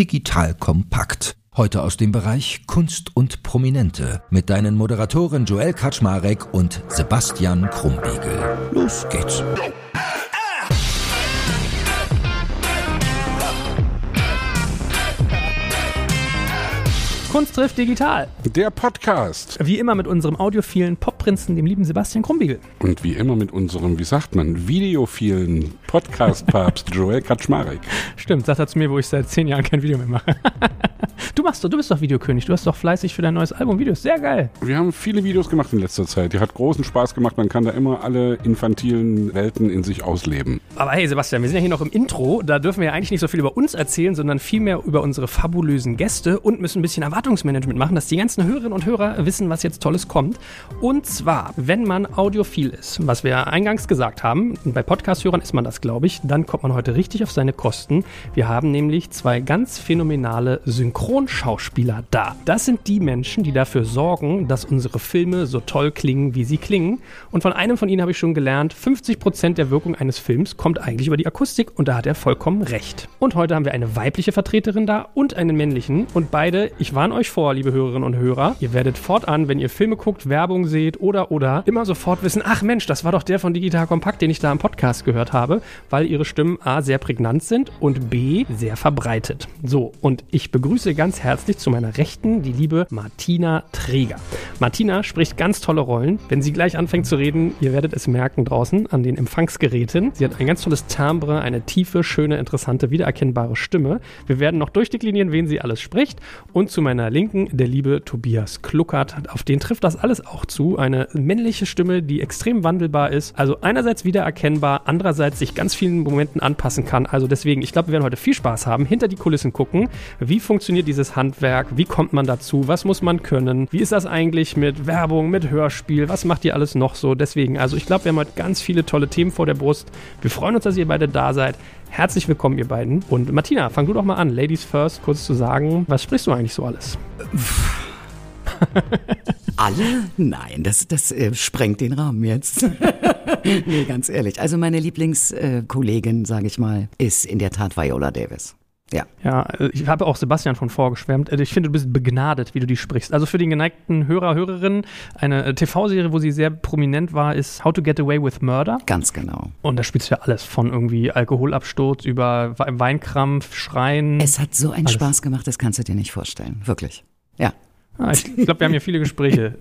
digital kompakt. Heute aus dem Bereich Kunst und Prominente mit deinen Moderatoren Joel Kaczmarek und Sebastian Krumbiegel. Los geht's. Kunst trifft digital. Der Podcast. Wie immer mit unserem audiophilen Popprinzen, dem lieben Sebastian Krumbiegel. Und wie immer mit unserem, wie sagt man, videophilen Podcast-Papst Joel Kaczmarek. Stimmt, sagt er zu mir, wo ich seit zehn Jahren kein Video mehr mache. du machst doch, du bist doch Videokönig. Du hast doch fleißig für dein neues Album Videos. Sehr geil. Wir haben viele Videos gemacht in letzter Zeit. Die hat großen Spaß gemacht. Man kann da immer alle infantilen Welten in sich ausleben. Aber hey, Sebastian, wir sind ja hier noch im Intro. Da dürfen wir ja eigentlich nicht so viel über uns erzählen, sondern vielmehr über unsere fabulösen Gäste und müssen ein bisschen Erwartungsmanagement machen, dass die ganzen Hörerinnen und Hörer wissen, was jetzt Tolles kommt. Und zwar, wenn man audiophil ist, was wir eingangs gesagt haben, bei Podcast-Hörern ist man das, glaube ich, dann kommt man heute richtig auf seine Kosten. Wir haben nämlich zwei ganz phänomenale Synchronschauspieler da. Das sind die Menschen, die dafür sorgen, dass unsere Filme so toll klingen, wie sie klingen. Und von einem von ihnen habe ich schon gelernt, 50% der Wirkung eines Films kommt eigentlich über die Akustik und da hat er vollkommen recht. Und heute haben wir eine weibliche Vertreterin da und einen männlichen und beide, ich warne euch vor, liebe Hörerinnen und Hörer, ihr werdet fortan, wenn ihr Filme guckt, Werbung seht oder oder, immer sofort wissen, ach Mensch, das war doch der von Digital Kompakt, den ich da im Podcast gehört habe, weil ihre Stimmen A sehr prägnant sind und B sehr verbreitet. So, und ich begrüße ganz herzlich zu meiner Rechten die liebe Martina Träger. Martina spricht ganz tolle Rollen. Wenn sie gleich anfängt zu reden, ihr werdet es merken draußen an den Empfangsgeräten. Sie hat ein ganz tolles Timbre, eine tiefe, schöne, interessante, wiedererkennbare Stimme. Wir werden noch durchdeklinieren, wen sie alles spricht. Und zu meiner Linken der liebe Tobias Kluckert. Auf den trifft das alles auch zu. Eine männliche Stimme, die extrem wandelbar ist. Also einerseits wiedererkennbar, andererseits sich ganz vielen Momenten anpassen kann. Also deswegen, ich glaube, wir werden heute viel Spaß haben. Hinter die Kulissen gucken. Wie funktioniert dieses Handwerk? Wie kommt man dazu? Was muss man können? Wie ist das eigentlich mit Werbung, mit Hörspiel? Was macht ihr alles noch so? Deswegen, also ich glaube, wir haben heute ganz viele tolle Themen vor der Brust. Wir freuen uns, dass ihr beide da seid. Herzlich willkommen, ihr beiden. Und Martina, fang du doch mal an, Ladies first, kurz zu sagen, was sprichst du eigentlich so alles? Alle? Nein, das, das äh, sprengt den Rahmen jetzt. nee, ganz ehrlich. Also meine Lieblingskollegin, äh, sage ich mal, ist in der Tat Viola Davis. Ja. Ja, äh, ich habe auch Sebastian von vorgeschwärmt. Äh, ich finde, du bist begnadet, wie du die sprichst. Also für den geneigten Hörer, Hörerin, eine äh, TV-Serie, wo sie sehr prominent war, ist How to Get Away with Murder. Ganz genau. Und da spielst du ja alles von irgendwie Alkoholabsturz über Weinkrampf, Schreien. Es hat so einen alles. Spaß gemacht, das kannst du dir nicht vorstellen. Wirklich. Ja. Ah, ich glaube, wir haben hier viele Gespräche.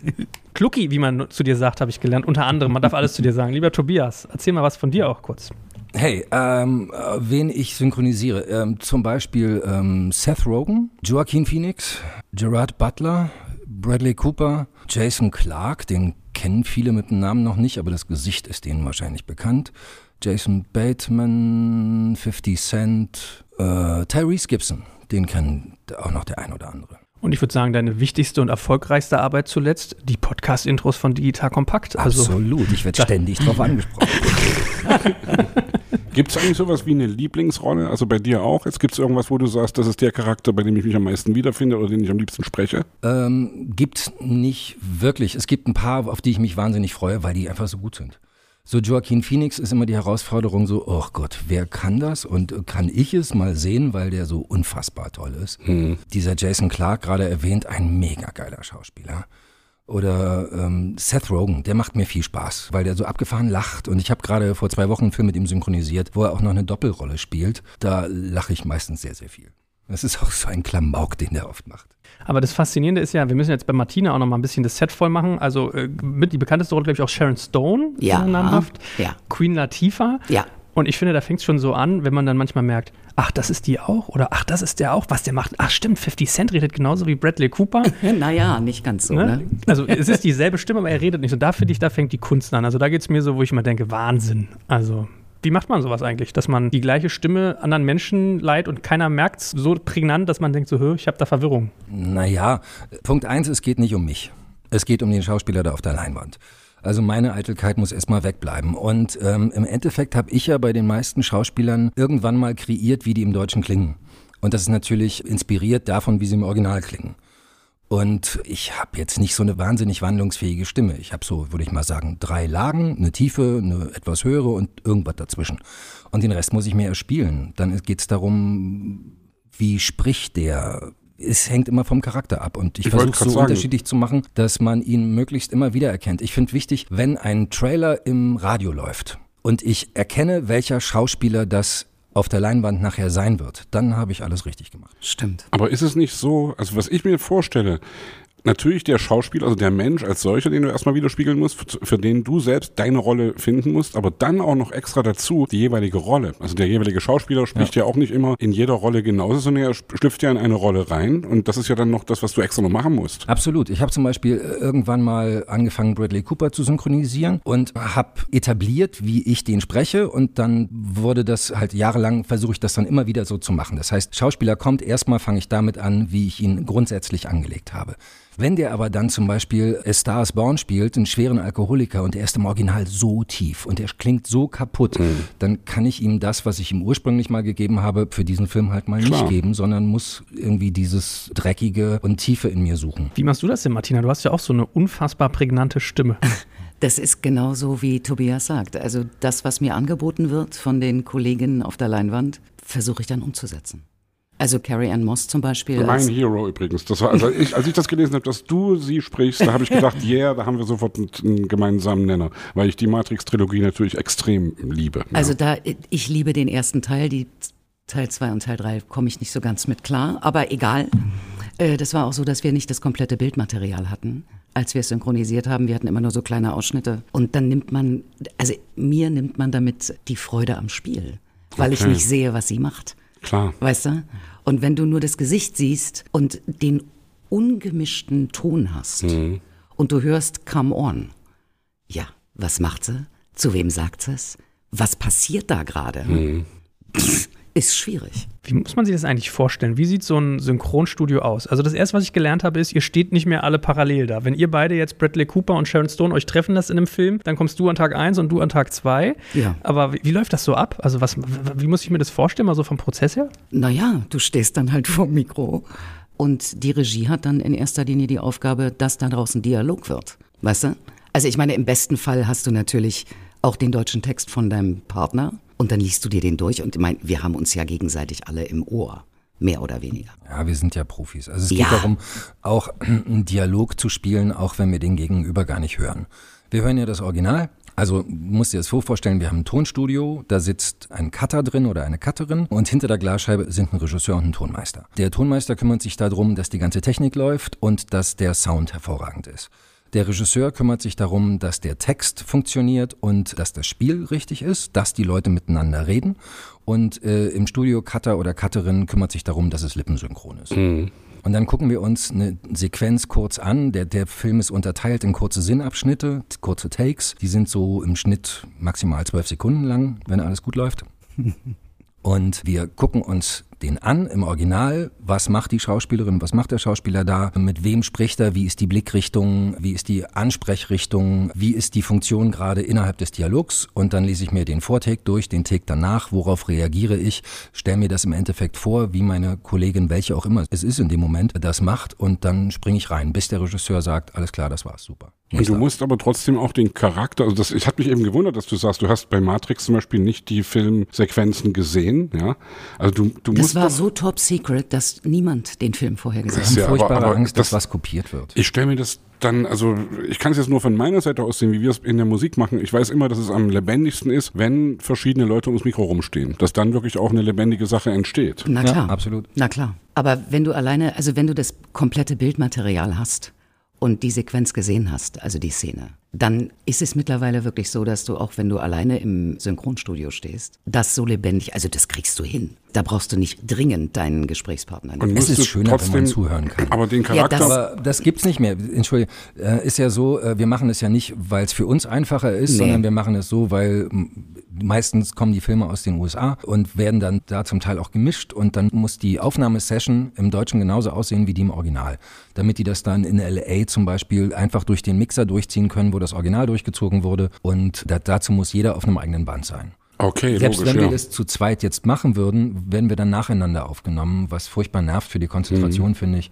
Klucki, wie man zu dir sagt, habe ich gelernt. Unter anderem, man darf alles zu dir sagen. Lieber Tobias, erzähl mal was von dir auch kurz. Hey, ähm, äh, wen ich synchronisiere? Ähm, zum Beispiel ähm, Seth Rogen, Joaquin Phoenix, Gerard Butler, Bradley Cooper, Jason Clark, den kennen viele mit dem Namen noch nicht, aber das Gesicht ist denen wahrscheinlich bekannt. Jason Bateman, 50 Cent, äh, Tyrese Gibson, den kennen auch noch der ein oder andere. Und ich würde sagen, deine wichtigste und erfolgreichste Arbeit zuletzt, die Podcast-Intros von Digital Kompakt. Also, Absolut, ich werde ständig darauf angesprochen. Gibt es eigentlich sowas wie eine Lieblingsrolle? Also bei dir auch? Jetzt gibt es irgendwas, wo du sagst, das ist der Charakter, bei dem ich mich am meisten wiederfinde oder den ich am liebsten spreche? Ähm, gibt nicht wirklich. Es gibt ein paar, auf die ich mich wahnsinnig freue, weil die einfach so gut sind. So Joaquin Phoenix ist immer die Herausforderung so, oh Gott, wer kann das und kann ich es mal sehen, weil der so unfassbar toll ist. Mhm. Dieser Jason Clark gerade erwähnt, ein mega geiler Schauspieler. Oder ähm, Seth Rogen, der macht mir viel Spaß, weil der so abgefahren lacht. Und ich habe gerade vor zwei Wochen einen Film mit ihm synchronisiert, wo er auch noch eine Doppelrolle spielt. Da lache ich meistens sehr, sehr viel. Das ist auch so ein Klamauk, den der oft macht. Aber das Faszinierende ist ja, wir müssen jetzt bei Martina auch noch mal ein bisschen das Set voll machen. Also äh, mit die bekannteste Rolle, glaube ich, auch Sharon Stone, ja, namhaft. Ja. Queen Latifah. Ja. Und ich finde, da fängt es schon so an, wenn man dann manchmal merkt, ach, das ist die auch oder ach, das ist der auch, was der macht. Ach, stimmt, 50 Cent redet genauso wie Bradley Cooper. naja, nicht ganz so. Ne? Ne? Also es ist dieselbe Stimme, aber er redet nicht. Und da finde ich, da fängt die Kunst an. Also da geht es mir so, wo ich immer denke, Wahnsinn. Also wie macht man sowas eigentlich, dass man die gleiche Stimme anderen Menschen leiht und keiner merkt es so prägnant, dass man denkt so, ich habe da Verwirrung? Naja, Punkt eins, es geht nicht um mich. Es geht um den Schauspieler da auf der Leinwand. Also meine Eitelkeit muss erstmal wegbleiben. Und ähm, im Endeffekt habe ich ja bei den meisten Schauspielern irgendwann mal kreiert, wie die im Deutschen klingen. Und das ist natürlich inspiriert davon, wie sie im Original klingen. Und ich habe jetzt nicht so eine wahnsinnig wandlungsfähige Stimme. Ich habe so, würde ich mal sagen, drei Lagen, eine tiefe, eine etwas höhere und irgendwas dazwischen. Und den Rest muss ich mir erspielen. Dann geht es darum, wie spricht der, es hängt immer vom Charakter ab und ich, Ich versuche so sagen. unterschiedlich zu machen, dass man ihn möglichst immer wieder erkennt. Ich finde wichtig, wenn ein Trailer im Radio läuft und ich erkenne, welcher Schauspieler das auf der Leinwand nachher sein wird, dann habe ich alles richtig gemacht. Stimmt. Aber ist es nicht so, also was ich mir vorstelle, natürlich der Schauspieler, also der Mensch als solcher, den du erstmal widerspiegeln musst, für, für den du selbst deine Rolle finden musst, aber dann auch noch extra dazu die jeweilige Rolle. Also der jeweilige Schauspieler spricht ja, auch nicht immer in jeder Rolle genauso, sondern er schlüpft ja in eine Rolle rein und das ist ja dann noch das, was du extra noch machen musst. Absolut. Ich habe zum Beispiel äh, irgendwann mal angefangen, Bradley Cooper zu synchronisieren und habe etabliert, wie ich den spreche und dann wurde das halt jahrelang, versuche ich das dann immer wieder so zu machen. Das heißt, Schauspieler kommt, erstmal fange ich damit an, wie ich ihn grundsätzlich angelegt habe. Wenn der aber dann zum Beispiel A Star is Born spielt, einen schweren Alkoholiker und er ist im Original so tief und er klingt so kaputt, dann kann ich ihm das, was ich ihm ursprünglich mal gegeben habe, für diesen Film halt mal Klar. nicht geben, sondern muss irgendwie dieses Dreckige und Tiefe in mir suchen. Wie machst du das denn, Martina? Du hast ja auch so eine unfassbar prägnante Stimme. Das ist genauso, wie Tobias sagt. Also das, was mir angeboten wird von den Kolleginnen auf der Leinwand, versuche ich dann umzusetzen. Also Carrie Ann Moss zum Beispiel. Mein Hero übrigens. Das war, also ich, als ich das gelesen habe, dass du sie sprichst, da habe ich gedacht, yeah, da haben wir sofort einen, gemeinsamen Nenner, weil ich die Matrix-Trilogie natürlich extrem liebe. Also da, ich liebe den ersten Teil, die Teil 2 und Teil 3 komme ich nicht so ganz mit klar, aber egal. Äh, Das war auch so, dass wir nicht das komplette Bildmaterial hatten, als wir es synchronisiert haben. Wir hatten immer nur so kleine Ausschnitte. Und dann nimmt man, also mir nimmt man damit die Freude am Spiel, weil ich Okay. nicht sehe, was sie macht. Klar. Weißt du? Und wenn du nur das Gesicht siehst und den ungemischten Ton hast und du hörst Come On, ja, was macht sie? Zu wem sagt sie es? Was passiert da gerade? Pff, Ist schwierig. Wie muss man sich das eigentlich vorstellen? Wie sieht so ein Synchronstudio aus? Also das erste, was ich gelernt habe, ist, ihr steht nicht mehr alle parallel da. Wenn ihr beide jetzt Bradley Cooper und Sharon Stone euch treffen lasst in einem Film, dann kommst du an Tag 1 und du an Tag 2. Ja. Aber wie, wie läuft das so ab? Also was, wie muss ich mir das vorstellen, mal so vom Prozess her? Naja, du stehst dann halt vor dem Mikro und die Regie hat dann in erster Linie die Aufgabe, dass da draußen Dialog wird. Weißt du? Also ich meine, im besten Fall hast du natürlich auch den deutschen Text von deinem Partner und dann liest du dir den durch und ich meine, wir haben uns ja gegenseitig alle im Ohr. Mehr oder weniger. Ja, wir sind ja Profis. Also es Ja. geht darum, auch einen Dialog zu spielen, auch wenn wir den Gegenüber gar nicht hören. Wir hören ja das Original. Also musst dir das so vorstellen, wir haben ein Tonstudio, da sitzt ein Cutter drin oder eine Cutterin und hinter der Glasscheibe sind ein Regisseur und ein Tonmeister. Der Tonmeister kümmert sich darum, dass die ganze Technik läuft und dass der Sound hervorragend ist. Der Regisseur kümmert sich darum, dass der Text funktioniert und dass das Spiel richtig ist, dass die Leute miteinander reden. Und äh, im Studio Cutter oder Cutterin kümmert sich darum, dass es lippensynchron ist. Und dann gucken wir uns eine Sequenz kurz an. Der, der Film ist unterteilt in kurze Sinnabschnitte, kurze Takes. Die sind so im Schnitt maximal zwölf Sekunden lang, wenn alles gut läuft. Und wir gucken uns den an im Original. Was macht die Schauspielerin? Was macht der Schauspieler da? Mit wem spricht er? Wie ist die Blickrichtung? Wie ist die Ansprechrichtung? Wie ist die Funktion gerade innerhalb des Dialogs? Und dann lese ich mir den Vortake durch, den Take danach. Worauf reagiere ich? Stell mir das im Endeffekt vor, wie meine Kollegin, welche auch immer es ist in dem Moment, das macht. Und dann springe ich rein, bis der Regisseur sagt, alles klar, das war's, super. Und du musst aber trotzdem auch den Charakter, also das, ich hat mich eben gewundert, dass du sagst, du hast bei Matrix zum Beispiel nicht die Filmsequenzen gesehen, ja. Also du, du Das war so top secret, dass niemand den Film vorher gesehen Das hat. ist ja aber- furchtbare aber Angst, dass das- was kopiert wird. ich stelle mir das dann, also ich kann es jetzt nur von meiner Seite aus sehen, wie wir es in der Musik machen. Ich weiß immer, dass es am lebendigsten ist, wenn verschiedene Leute ums Mikro rumstehen, dass dann wirklich auch eine lebendige Sache entsteht. Na Ja, klar. absolut. Na klar. Aber wenn du alleine, also wenn du das komplette Bildmaterial hast und die Sequenz gesehen hast, also die Szene, dann ist es mittlerweile wirklich so, dass du auch wenn du alleine im Synchronstudio stehst, das so lebendig, also das kriegst du hin. Da brauchst du nicht dringend deinen Gesprächspartner. Und Es ist schöner, wenn man zuhören kann. Aber den Charakter, das- Aber das gibt's nicht mehr. Entschuldige, äh, ist ja so, äh, wir machen es ja nicht, weil es für uns einfacher ist, Nee. sondern wir machen es so, weil meistens kommen die Filme aus den USA und werden dann da zum Teil auch gemischt und dann muss die Aufnahmesession im Deutschen genauso aussehen wie die im Original. Damit die das dann in LA zum Beispiel einfach durch den Mixer durchziehen können, wo das Original durchgezogen wurde und da, dazu muss jeder auf einem eigenen Band sein. okay, Selbst logisch, wenn wir ja. das zu zweit jetzt machen würden, werden wir dann nacheinander aufgenommen, was furchtbar nervt für die Konzentration, Mhm. finde ich.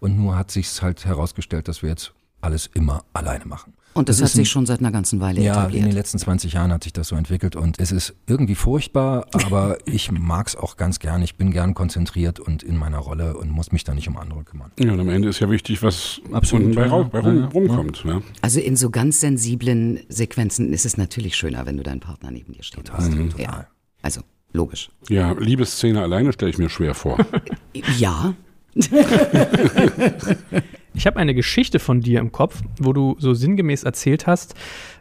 Und nur hat sich's halt herausgestellt, dass wir jetzt alles immer alleine machen. Und das, Das hat sich schon seit einer ganzen Weile Ja, in etabliert. den letzten 20 Jahren hat sich das so entwickelt und es ist irgendwie furchtbar, aber ich mag's auch ganz gern. Ich bin gern konzentriert und in meiner Rolle und muss mich da nicht um andere kümmern. Ja, und am Ende ist ja wichtig, was Absolut, unten bei, ja, bei rum, ja, ja. rumkommt. Ja. Also in so ganz sensiblen Sequenzen ist es natürlich schöner, wenn du deinen Partner neben dir stehen hast. Total, Ja, total. also logisch. ja, Liebesszene alleine stelle ich mir schwer vor. Ja, Ich habe eine Geschichte von dir im Kopf, wo du so sinngemäß erzählt hast,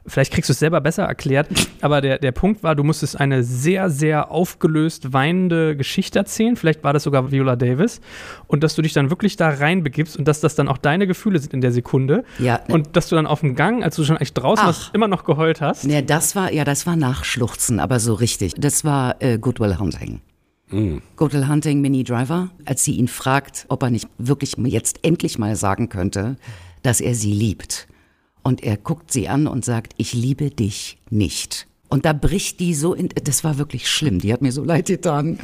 vielleicht kriegst du es selber besser erklärt, aber der, der Punkt war, du musstest eine sehr, sehr aufgelöst weinende Geschichte erzählen, vielleicht war das sogar Viola Davis, und dass du dich dann wirklich da reinbegibst und dass das dann auch deine Gefühle sind in der Sekunde. Ja. Und dass du dann auf dem Gang, als du schon eigentlich draußen Ach. warst, immer noch geheult hast. ne, das war ja, das war Nachschluchzen, aber so richtig. Das war äh, Goodwill Hunting. Goodwill Hunting, Minnie Driver, als sie ihn fragt, ob er nicht wirklich jetzt endlich mal sagen könnte, dass er sie liebt. Und er guckt sie an und sagt, ich liebe dich nicht. Und da bricht die so in, das war wirklich schlimm, die hat mir so leid getan.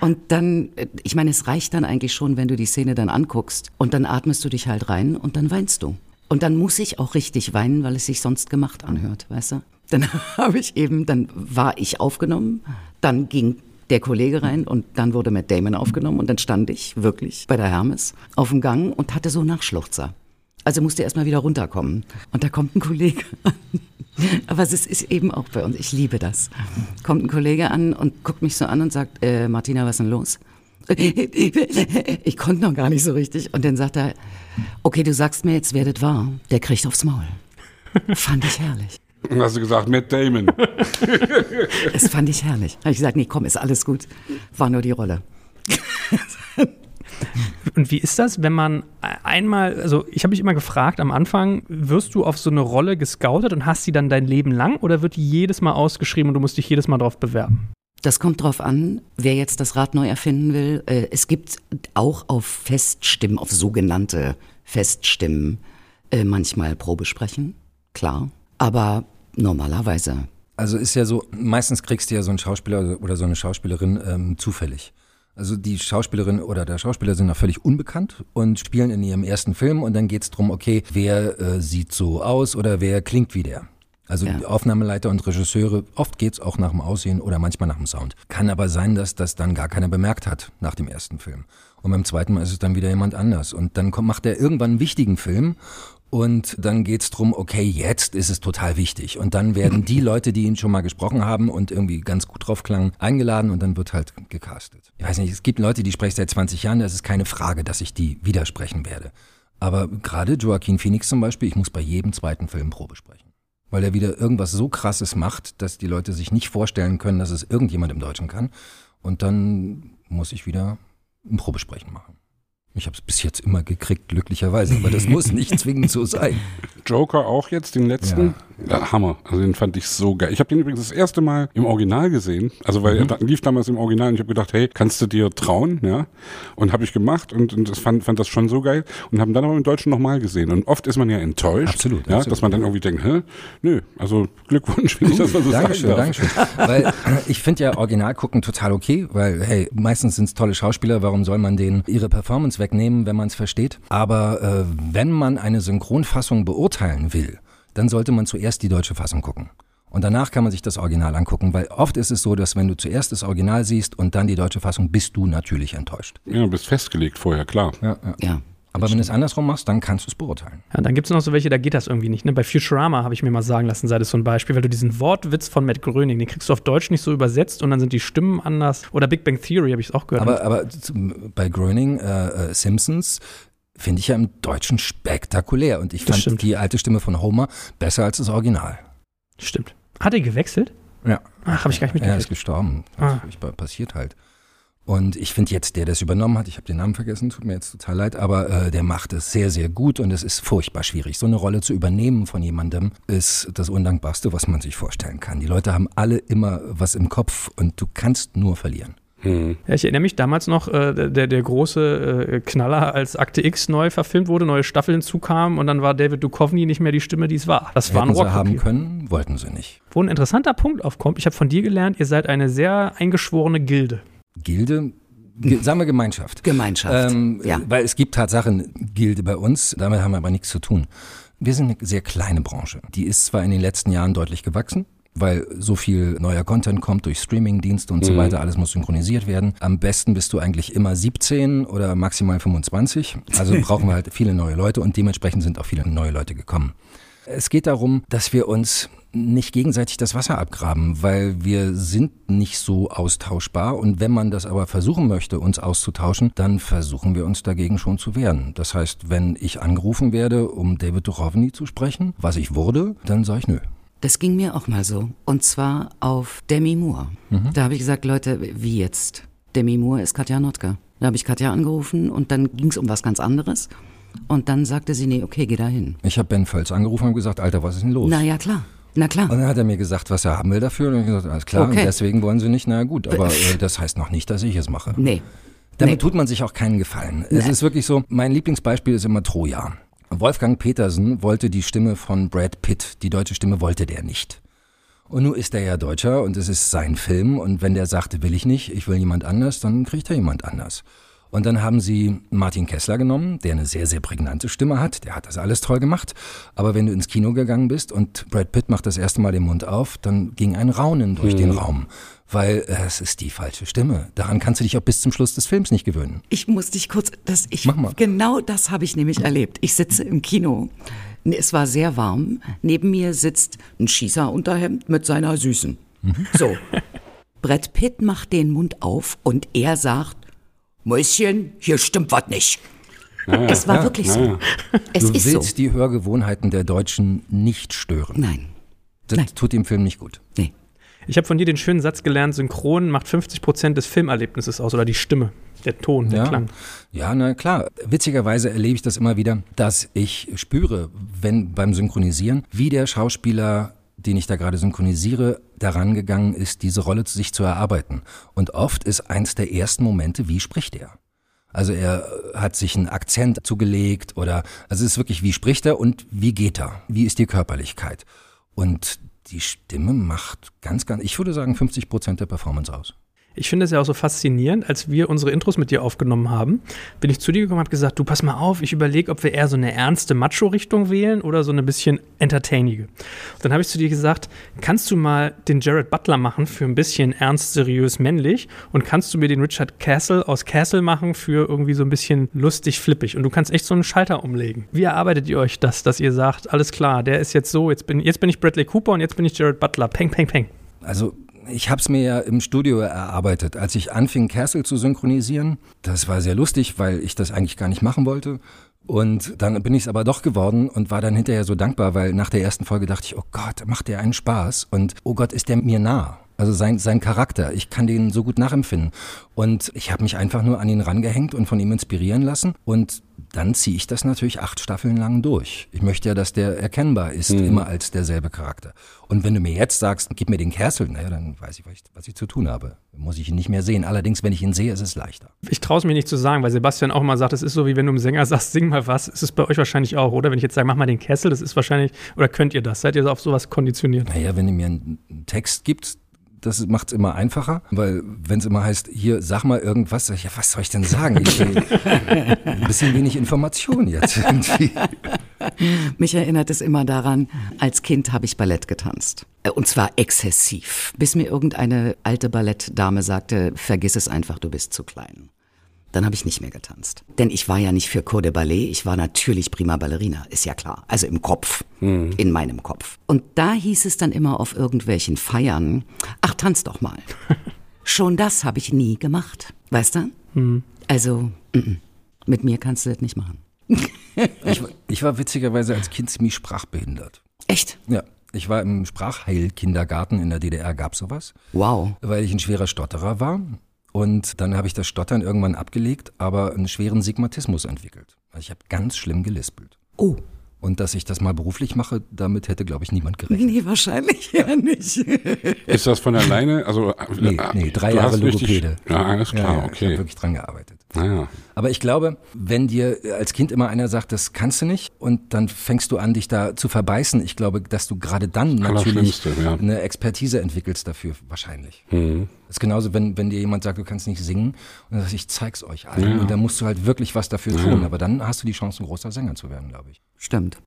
Und dann, ich meine, es reicht dann eigentlich schon, wenn du die Szene dann anguckst und dann atmest du dich halt rein und dann weinst du. Und dann muss ich auch richtig weinen, weil es sich sonst gemacht anhört, weißt du? Dann habe ich eben, dann war ich aufgenommen, dann ging der Kollege rein und dann wurde Matt Damon aufgenommen und dann stand ich wirklich bei der Hermes auf dem Gang und hatte so Nachschluchzer. Also musste erst mal wieder runterkommen. Und da kommt ein Kollege an. Aber es ist, ist eben auch bei uns, ich liebe das. Kommt ein Kollege an und guckt mich so an und sagt, äh, Martina, was ist denn los? Ich konnte noch gar nicht so richtig. Und dann sagt er, okay, du sagst mir jetzt, wer das war. Der kriegt aufs Maul. Fand ich herrlich. Und hast du gesagt, Matt Damon. Das fand ich herrlich. Habe ich gesagt, nee, komm, ist alles gut. War nur die Rolle. Und wie ist das, wenn man einmal, also ich habe mich immer gefragt am Anfang, wirst du auf so eine Rolle gescoutet und hast sie dann dein Leben lang oder wird die jedes Mal ausgeschrieben und du musst dich jedes Mal drauf bewerben? Das kommt drauf an, wer jetzt das Rad neu erfinden will. Äh, Es gibt auch auf Feststimmen, auf sogenannte Feststimmen, äh, manchmal Probesprechen, klar. Aber normalerweise. Also ist ja so, meistens kriegst du ja so einen Schauspieler oder so eine Schauspielerin ähm, zufällig. Also die Schauspielerin oder der Schauspieler sind noch völlig unbekannt und spielen in ihrem ersten Film und dann geht's drum, okay, wer äh, sieht so aus oder wer klingt wie der. Also Ja. die Aufnahmeleiter und Regisseure, oft geht's auch nach dem Aussehen oder manchmal nach dem Sound. Kann aber sein, dass das dann gar keiner bemerkt hat nach dem ersten Film. Und beim zweiten Mal ist es dann wieder jemand anders. Und dann kommt, macht er irgendwann einen wichtigen Film und dann geht's drum, okay, jetzt ist es total wichtig. Und dann werden die Leute, die ihn schon mal gesprochen haben und irgendwie ganz gut drauf klangen, eingeladen und dann wird halt gecastet. Ich weiß nicht, es gibt Leute, die sprechen seit 20 Jahren, da ist es keine Frage, dass ich die widersprechen werde. Aber gerade Joaquin Phoenix zum Beispiel, ich muss bei jedem zweiten Film Probe sprechen. Weil er wieder irgendwas so krasses macht, dass die Leute sich nicht vorstellen können, dass es irgendjemand im Deutschen kann. Und dann muss ich wieder ein Probesprechen machen. Ich habe es bis jetzt immer gekriegt, glücklicherweise, aber das muss nicht zwingend so sein. Joker auch jetzt, den letzten. Ja. Hammer. Also den fand ich so geil. Ich habe den übrigens das erste Mal im Original gesehen. Also weil er da- lief damals im Original und ich habe gedacht, hey, kannst du dir trauen? Ja. Und habe ich gemacht und, und das fand, fand das schon so geil und haben dann aber im Deutschen nochmal gesehen. Und oft ist man ja enttäuscht. Absolut, Ja, absolut. dass man dann irgendwie denkt, hä? Nö, also Glückwunsch, wenn ich das mal so Dankeschön, sagen. Dankeschön. Weil äh, ich finde ja Original gucken total okay, weil hey, meistens sind es tolle Schauspieler, warum soll man denen ihre Performance wegnehmen, wenn man es versteht? Aber äh, wenn man eine Synchronfassung beurteilen will, dann sollte man zuerst die deutsche Fassung gucken. Und danach kann man sich das Original angucken, weil oft ist es so, dass wenn du zuerst das Original siehst und dann die deutsche Fassung, bist du natürlich enttäuscht. Ja, du bist festgelegt vorher, klar. Ja, ja. Ja. Aber wenn du es andersrum machst, dann kannst du es beurteilen. Ja, dann gibt es noch so welche, da geht das irgendwie nicht. Ne? Bei Futurama habe ich mir mal sagen lassen, sei das so ein Beispiel, weil du diesen Wortwitz von Matt Gröning, den kriegst du auf Deutsch nicht so übersetzt und dann sind die Stimmen anders. Oder Big Bang Theory habe ich es auch gehört. Aber, aber bei Groening, äh, äh, Simpsons, finde ich ja im Deutschen spektakulär. Und ich Das fand stimmt. die alte Stimme von Homer besser als das Original. Stimmt. Hat er gewechselt? Ja. Ach, habe ich gar nicht Er ist mitgekriegt. gestorben. Ah. Passiert halt. Und ich finde jetzt, der das übernommen hat, ich habe den Namen vergessen, tut mir jetzt total leid, aber äh, der macht es sehr, sehr gut und es ist furchtbar schwierig. So eine Rolle zu übernehmen von jemandem ist das Undankbarste, was man sich vorstellen kann. Die Leute haben alle immer was im Kopf und du kannst nur verlieren. Hm. Ja, ich erinnere mich damals noch, äh, der, der große äh, Knaller, als Akte X neu verfilmt wurde, neue Staffeln hinzukamen und dann war David Duchovny nicht mehr die Stimme, die es war. Das war ein Hätten sie haben können, wollten sie nicht. Wo ein interessanter Punkt aufkommt, ich habe von dir gelernt, ihr seid eine sehr eingeschworene Gilde. Gilde, Ge sagen wir Gemeinschaft. Gemeinschaft. Ähm, ja. Weil es gibt Tatsachen Gilde bei uns, damit haben wir aber nichts zu tun. wir sind eine sehr kleine Branche. Die ist zwar in den letzten Jahren deutlich gewachsen, weil so viel neuer Content kommt durch Streamingdienste und so weiter, alles muss synchronisiert werden. Am besten bist du eigentlich immer 17 oder maximal 25. Also brauchen wir halt viele neue Leute und dementsprechend sind auch viele neue Leute gekommen. Es geht darum, dass wir uns nicht gegenseitig das Wasser abgraben, weil wir sind nicht so austauschbar und wenn man das aber versuchen möchte, uns auszutauschen, dann versuchen wir uns dagegen schon zu wehren. Das heißt, wenn ich angerufen werde, um David Duchovny zu sprechen, was ich wurde, dann sage ich nö. Das ging mir auch mal so. Und zwar auf Demi Moore. Da habe ich gesagt, Leute, wie jetzt? Demi Moore ist Katja Notka. Da habe ich Katja angerufen und dann ging es um was ganz anderes. Und dann sagte sie, nee, okay, geh da hin. Ich habe Ben Völz angerufen und gesagt, Alter, was ist denn los? Na ja, klar. Na klar. Und dann hat er mir gesagt, was er haben will dafür. Und ich gesagt, alles klar, Okay. und deswegen wollen sie nicht. Na gut, aber äh, das heißt noch nicht, dass ich es mache. Nee. Damit Nee. tut man sich auch keinen Gefallen. Es ist wirklich so, mein Lieblingsbeispiel ist immer Troja. Wolfgang Petersen wollte die Stimme von Brad Pitt, die deutsche Stimme wollte der nicht. Und nun ist er ja Deutscher und es ist sein Film und wenn der sagte, will ich nicht, ich will jemand anders, dann kriegt er jemand anders. Und dann haben sie Martin Kessler genommen, der eine sehr, sehr prägnante Stimme hat. Der hat das alles toll gemacht. Aber wenn du ins Kino gegangen bist und Brad Pitt macht das erste Mal den Mund auf, dann ging ein Raunen durch den Raum. Weil äh, es ist die falsche Stimme. Daran kannst du dich auch bis zum Schluss des Films nicht gewöhnen. Ich muss dich kurz, das ich Mach mal. genau das habe ich nämlich erlebt. Ich sitze im Kino. Es war sehr warm. Neben mir sitzt ein Schießerunterhemd mit seiner Süßen. Mhm. So. Brett Pitt macht den Mund auf und er sagt, Mäuschen, hier stimmt was nicht. es war wirklich so. Es du ist so. willst die Hörgewohnheiten der Deutschen nicht stören. Nein. Das Nein. tut dem Film nicht gut. Ich habe von dir den schönen Satz gelernt, Synchron macht 50 Prozent des Filmerlebnisses aus oder die Stimme, der Ton, der Ja. Klang. Ja, na klar. Witzigerweise erlebe ich das immer wieder, dass ich spüre, wenn beim Synchronisieren, wie der Schauspieler, den ich da gerade synchronisiere, daran gegangen ist, diese Rolle zu sich zu erarbeiten. Und oft ist eins der ersten Momente, wie spricht er? Also er hat sich einen Akzent zugelegt oder, also es ist wirklich, wie spricht er und wie geht er? Wie ist die Körperlichkeit? Und die Stimme macht ganz, ganz, ich würde sagen, 50 Prozent der Performance aus. Ich finde es ja auch so faszinierend, als wir unsere Intros mit dir aufgenommen haben, bin ich zu dir gekommen und habe gesagt, du pass mal auf, ich überlege, ob wir eher so eine ernste Macho-Richtung wählen oder so eine bisschen entertainige. Und dann habe ich zu dir gesagt, kannst du mal den Jared Butler machen für ein bisschen ernst, seriös, männlich und kannst du mir den Richard Castle aus Castle machen für irgendwie so ein bisschen lustig, flippig und du kannst echt so einen Schalter umlegen. Wie erarbeitet ihr euch das, dass ihr sagt, alles klar, der ist jetzt so, jetzt bin, jetzt bin ich Bradley Cooper und jetzt bin ich Jared Butler, peng, peng, peng. Also ich habe es mir ja im Studio erarbeitet. Als ich anfing, Castle zu synchronisieren, das war sehr lustig, weil ich das eigentlich gar nicht machen wollte. Und dann bin ich es aber doch geworden und war dann hinterher so dankbar, weil nach der ersten Folge dachte ich, oh Gott, macht der einen Spaß und oh Gott, ist der mir nah. Also sein, sein Charakter, ich kann den so gut nachempfinden. Und ich habe mich einfach nur an ihn rangehängt und von ihm inspirieren lassen. Und dann ziehe ich das natürlich acht Staffeln lang durch. Ich möchte ja, dass der erkennbar ist, immer als derselbe Charakter. Und wenn du mir jetzt sagst, gib mir den Castle, naja, dann weiß ich, was ich, was ich zu tun habe. Dann muss ich ihn nicht mehr sehen. Allerdings, wenn ich ihn sehe, ist es leichter. Ich traue es mir nicht zu sagen, weil Sebastian auch immer sagt, es ist so, wie wenn du einem Sänger sagst, sing mal was. Ist es bei euch wahrscheinlich auch, oder? Wenn ich jetzt sage, mach mal den Kessel, das ist wahrscheinlich, oder könnt ihr das? Seid ihr auf sowas konditioniert? Naja, wenn du mir einen Text gibst, das macht es immer einfacher, weil wenn es immer heißt, hier sag mal irgendwas, sag ich, ja, was soll ich denn sagen? Ich, ein bisschen wenig Information jetzt. irgendwie. Mich erinnert es immer daran, als Kind habe ich Ballett getanzt. Äh, Und zwar exzessiv, bis mir irgendeine alte Ballettdame sagte, vergiss es einfach, du bist zu klein. Dann habe ich nicht mehr getanzt. Denn ich war ja nicht für Cour de Ballet, ich war natürlich prima Ballerina, ist ja klar. Also im Kopf, in meinem Kopf. Und da hieß es dann immer auf irgendwelchen Feiern, ach, tanz doch mal. Schon das habe ich nie gemacht, weißt du? Also, mm, mm. mit mir kannst du das nicht machen. Ich, war- ich war witzigerweise als Kind ziemlich sprachbehindert. Echt? Ja, ich war im Sprachheilkindergarten in der DDR, gab sowas, Wow. weil ich ein schwerer Stotterer war. Und dann habe ich das Stottern irgendwann abgelegt, aber einen schweren Sigmatismus entwickelt. Also ich habe ganz schlimm gelispelt. Oh. Und dass ich das mal beruflich mache, damit hätte, glaube ich, niemand gerechnet. Nee, wahrscheinlich ja nicht. Ist das von alleine? Also, Nee, äh, nee, drei du Jahre hast richtig- Logopäde. Ja, alles klar, ja, ja, Ich habe okay. wirklich dran gearbeitet. Naja. Aber ich glaube, wenn dir als Kind immer einer sagt, das kannst du nicht, und dann fängst du an, dich da zu verbeißen, ich glaube, dass du gerade dann natürlich ja. eine Expertise entwickelst dafür, wahrscheinlich. Mhm. Das ist genauso, wenn, wenn dir jemand sagt, du kannst nicht singen, und dann sagst, ich zeig's euch allen. Ja. Und dann musst du halt wirklich was dafür tun. Aber dann hast du die Chance, ein großer Sänger zu werden, glaube ich. Stimmt.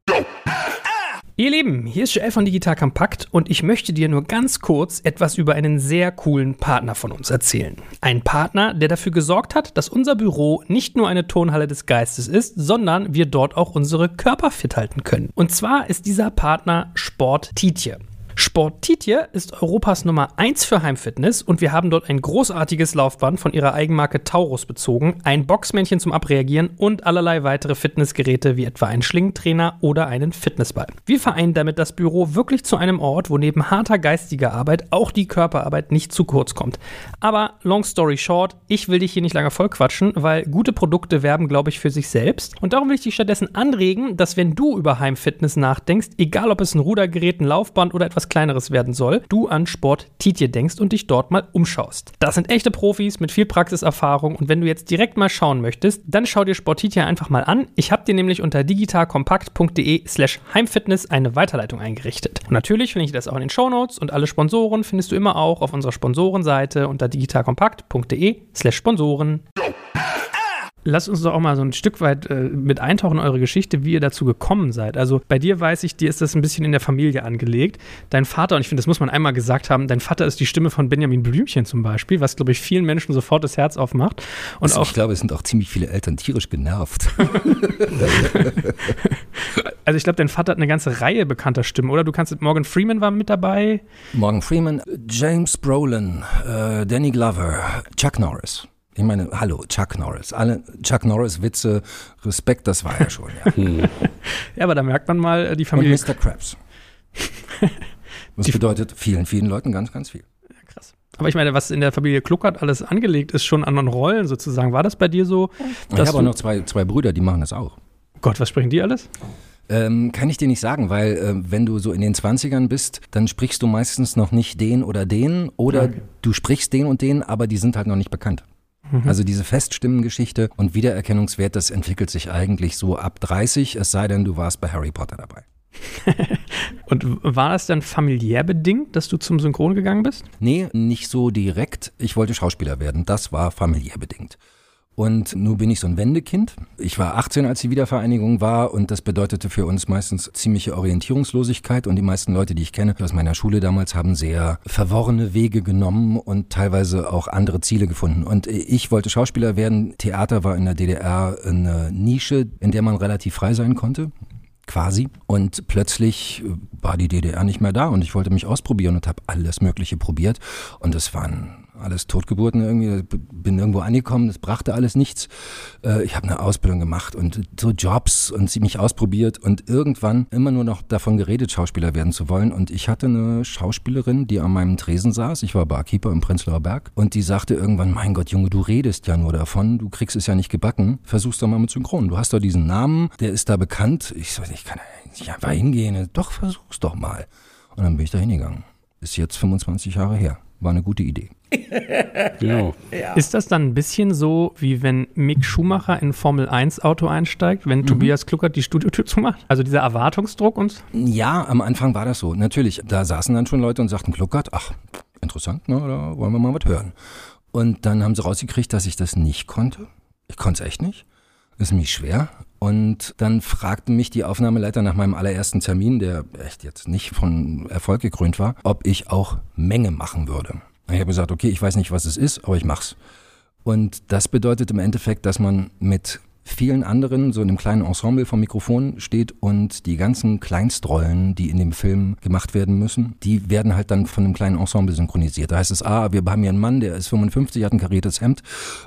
Ihr Lieben, hier ist Joel von Digital Kompakt und ich möchte dir nur ganz kurz etwas über einen sehr coolen Partner von uns erzählen. Ein Partner, der dafür gesorgt hat, dass unser Büro nicht nur eine Tonhalle des Geistes ist, sondern wir dort auch unsere Körper fit halten können. Und zwar ist dieser Partner Sport Tietje. Sport Tietje ist Europas Nummer 1 für Heimfitness und wir haben dort ein großartiges Laufband von ihrer Eigenmarke Taurus bezogen, ein Boxmännchen zum Abreagieren und allerlei weitere Fitnessgeräte wie etwa einen Schlingentrainer oder einen Fitnessball. Wir vereinen damit das Büro wirklich zu einem Ort, wo neben harter geistiger Arbeit auch die Körperarbeit nicht zu kurz kommt. Aber long story short, ich will dich hier nicht lange vollquatschen, weil gute Produkte werben, glaube ich, für sich selbst. Und darum will ich dich stattdessen anregen, dass wenn du über Heimfitness nachdenkst, egal ob es ein Rudergerät, ein Laufband oder etwas etwas Kleineres werden soll, du an Sport Tietje denkst und dich dort mal umschaust. Das sind echte Profis mit viel Praxiserfahrung und wenn du jetzt direkt mal schauen möchtest, dann schau dir Sport Tietje einfach mal an. Ich habe dir nämlich unter digitalkompakt.de slash Heimfitness eine Weiterleitung eingerichtet. Und natürlich finde ich das auch in den Shownotes und alle Sponsoren findest du immer auch auf unserer Sponsorenseite unter digitalkompakt.de slash Sponsoren lass uns doch auch mal so ein Stück weit äh, mit eintauchen in eure Geschichte, wie ihr dazu gekommen seid. Also bei dir weiß ich, dir ist das ein bisschen in der Familie angelegt. Dein Vater, und ich finde, das muss man einmal gesagt haben, dein Vater ist die Stimme von Benjamin Blümchen zum Beispiel, was, glaube ich, vielen Menschen sofort das Herz aufmacht. Und also auch, ich glaube, es sind auch ziemlich viele Eltern tierisch genervt. also ich glaube, dein Vater hat eine ganze Reihe bekannter Stimmen, oder? Du kannst, Morgan Freeman war mit dabei. Morgan Freeman, James Brolin, äh, Danny Glover, Chuck Norris. Ich meine, hallo, Chuck Norris. Alle Chuck Norris-Witze, Respekt, das war ja schon. Ja, ja aber da merkt man mal äh, die Familie. Und Mr. Krabs. Das bedeutet vielen, vielen Leuten ganz, ganz viel. Ja, krass. Aber ich meine, was in der Familie Kluckert alles angelegt ist, schon an Rollen sozusagen. War das bei dir so? Ich habe auch noch zwei, zwei Brüder, die machen das auch. Gott, was sprechen die alles? Ähm, kann ich dir nicht sagen, weil äh, wenn du so in den 20ern bist, dann sprichst du meistens noch nicht den oder den oder okay. du sprichst den und den, aber die sind halt noch nicht bekannt. Mhm. Also diese Feststimmengeschichte und Wiedererkennungswert, das entwickelt sich eigentlich so ab 30, es sei denn, du warst bei Harry Potter dabei. und war das dann familiär bedingt, dass du zum Synchron gegangen bist? Nee, nicht so direkt. Ich wollte Schauspieler werden. Das war familiär bedingt. Und nun bin ich so ein Wendekind. Ich war 18, als die Wiedervereinigung war und das bedeutete für uns meistens ziemliche Orientierungslosigkeit und die meisten Leute, die ich kenne aus meiner Schule damals, haben sehr verworrene Wege genommen und teilweise auch andere Ziele gefunden. Und ich wollte Schauspieler werden. Theater war in der DDR eine Nische, in der man relativ frei sein konnte quasi. Und plötzlich war die DDR nicht mehr da und ich wollte mich ausprobieren und habe alles Mögliche probiert. Und es waren alles Totgeburten irgendwie, bin irgendwo angekommen, das brachte alles nichts. Äh, ich habe eine Ausbildung gemacht und so Jobs und sie mich ausprobiert und irgendwann immer nur noch davon geredet, Schauspieler werden zu wollen. Und ich hatte eine Schauspielerin, die an meinem Tresen saß, ich war Barkeeper im Prenzlauer Berg und die sagte irgendwann, mein Gott, Junge, du redest ja nur davon, du kriegst es ja nicht gebacken, versuch's doch mal mit Synchron. Du hast doch diesen Namen, der ist da bekannt. Ich so, ich kann ja nicht einfach hingehen. Doch, versuch's doch mal. Und dann bin ich da hingegangen. Ist jetzt 25 Jahre her. War eine gute Idee. Genau. Ja. Ist das dann ein bisschen so, wie wenn Mick Schumacher in Formel 1 Auto einsteigt, wenn mhm. Tobias Kluckert die Studiotür zumacht? Also dieser Erwartungsdruck uns? Ja, am Anfang war das so. Natürlich, da saßen dann schon Leute und sagten, Kluckert, ach, interessant, ne? da wollen wir mal was hören. Und dann haben sie rausgekriegt, dass ich das nicht konnte. Ich konnte es echt nicht. Ist mich schwer. Und dann fragte mich die Aufnahmeleiter nach meinem allerersten Termin, der echt jetzt nicht von Erfolg gekrönt war, ob ich auch Menge machen würde. Ich habe gesagt, okay, ich weiß nicht, was es ist, aber ich mach's. Und das bedeutet im Endeffekt, dass man mit vielen anderen so in einem kleinen Ensemble vom Mikrofon steht und die ganzen Kleinstrollen, die in dem Film gemacht werden müssen, die werden halt dann von einem kleinen Ensemble synchronisiert. Da heißt es, ah, wir haben hier einen Mann, der ist 55, hat ein kariertes Hemd,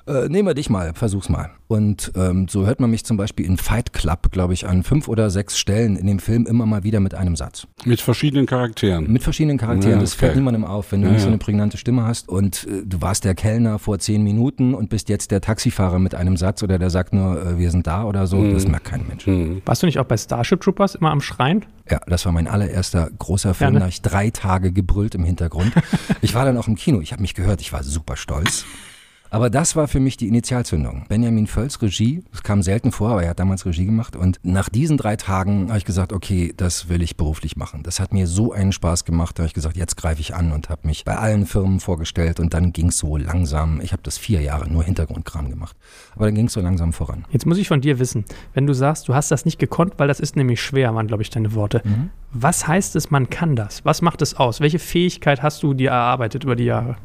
äh, nehmen wir dich mal, versuch's mal. Und ähm, so hört man mich zum Beispiel in Fight Club, glaube ich, an fünf oder sechs Stellen in dem Film immer mal wieder mit einem Satz. Mit verschiedenen Charakteren. Mit verschiedenen Charakteren. Ja, das fällt niemandem auf, wenn du ja, nicht so eine prägnante Stimme hast und äh, du warst der Kellner vor zehn Minuten und bist jetzt der Taxifahrer mit einem Satz oder der sagt nur, äh, wir sind da oder so, mhm. das merkt kein Mensch. Mhm. Warst du nicht auch bei Starship Troopers immer am Schreien? Ja, das war mein allererster großer Film. Ja, ne? Da habe ich drei Tage gebrüllt im Hintergrund. ich war dann auch im Kino. Ich habe mich gehört. Ich war super stolz. Aber das war für mich die Initialzündung. Benjamin Völz Regie, das kam selten vor, aber er hat damals Regie gemacht. Und nach diesen drei Tagen habe ich gesagt, okay, das will ich beruflich machen. Das hat mir so einen Spaß gemacht. Da habe ich gesagt, jetzt greife ich an und habe mich bei allen Firmen vorgestellt. Und dann ging es so langsam. Ich habe das vier Jahre nur Hintergrundkram gemacht. Aber dann ging es so langsam voran. Jetzt muss ich von dir wissen, wenn du sagst, du hast das nicht gekonnt, weil das ist nämlich schwer, waren, glaube ich, deine Worte. Mhm. Was heißt es, man kann das? Was macht es aus? Welche Fähigkeit hast du dir erarbeitet über die Jahre?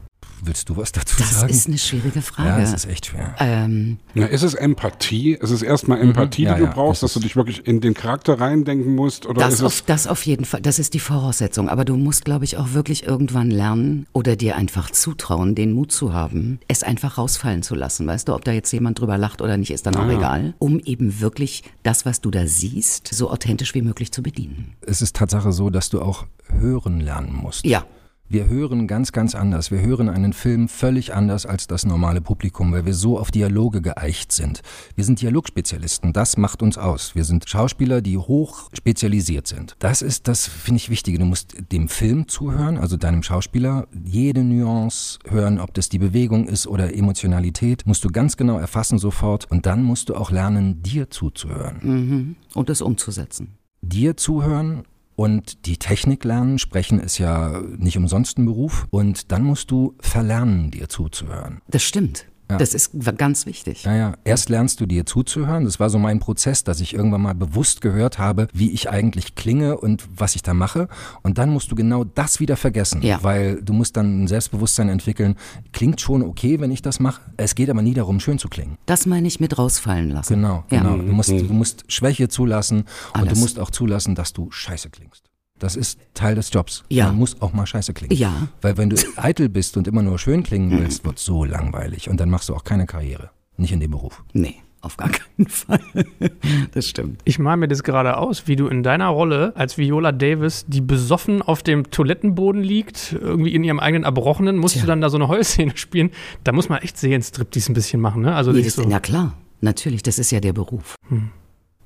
Willst du was dazu das sagen? Das ist eine schwierige Frage. Ja, das ist echt schwer. Ähm, ja, ist es Empathie? Ist es erstmal mhm. Empathie, mhm. ja, die du ja, brauchst, dass du dich wirklich in den Charakter reindenken musst? Oder das, ist auf, das auf jeden Fall. Das ist die Voraussetzung. Aber du musst, glaube ich, auch wirklich irgendwann lernen oder dir einfach zutrauen, den Mut zu haben, es einfach rausfallen zu lassen. Weißt du, ob da jetzt jemand drüber lacht oder nicht, ist dann auch ah. egal. Um eben wirklich das, was du da siehst, so authentisch wie möglich zu bedienen. Es ist Tatsache so, dass du auch hören lernen musst. Ja. Wir hören ganz, ganz anders. Wir hören einen Film völlig anders als das normale Publikum, weil wir so auf Dialoge geeicht sind. Wir sind Dialogspezialisten. Das macht uns aus. Wir sind Schauspieler, die hoch spezialisiert sind. Das ist das, finde ich, Wichtige. Du musst dem Film zuhören, also deinem Schauspieler, jede Nuance hören, ob das die Bewegung ist oder Emotionalität, musst du ganz genau erfassen sofort. Und dann musst du auch lernen, dir zuzuhören. Mhm. Und es umzusetzen. Dir zuhören und die Technik lernen, sprechen ist ja nicht umsonst ein Beruf. Und dann musst du verlernen, dir zuzuhören. Das stimmt. Ja. Das ist ganz wichtig. Ja, ja. Erst lernst du dir zuzuhören. Das war so mein Prozess, dass ich irgendwann mal bewusst gehört habe, wie ich eigentlich klinge und was ich da mache. Und dann musst du genau das wieder vergessen. Ja. Weil du musst dann ein Selbstbewusstsein entwickeln. Klingt schon okay, wenn ich das mache. Es geht aber nie darum, schön zu klingen. Das meine ich mit rausfallen lassen. Genau, ja. genau. Du musst, du musst Schwäche zulassen Alles. und du musst auch zulassen, dass du scheiße klingst. Das ist Teil des Jobs. Ja. Man muss auch mal scheiße klingen. Ja. Weil wenn du eitel bist und immer nur schön klingen willst, wird so langweilig. Und dann machst du auch keine Karriere. Nicht in dem Beruf. Nee. Auf gar keinen Fall. Das stimmt. Ich male mir das gerade aus, wie du in deiner Rolle als Viola Davis, die besoffen auf dem Toilettenboden liegt, irgendwie in ihrem eigenen Erbrochenen, musst Tja. du dann da so eine Heulszene spielen. Da muss man echt Seelenstrip ein bisschen machen, ne? Also nee, das, so. Ja klar, natürlich, das ist ja der Beruf. Hm.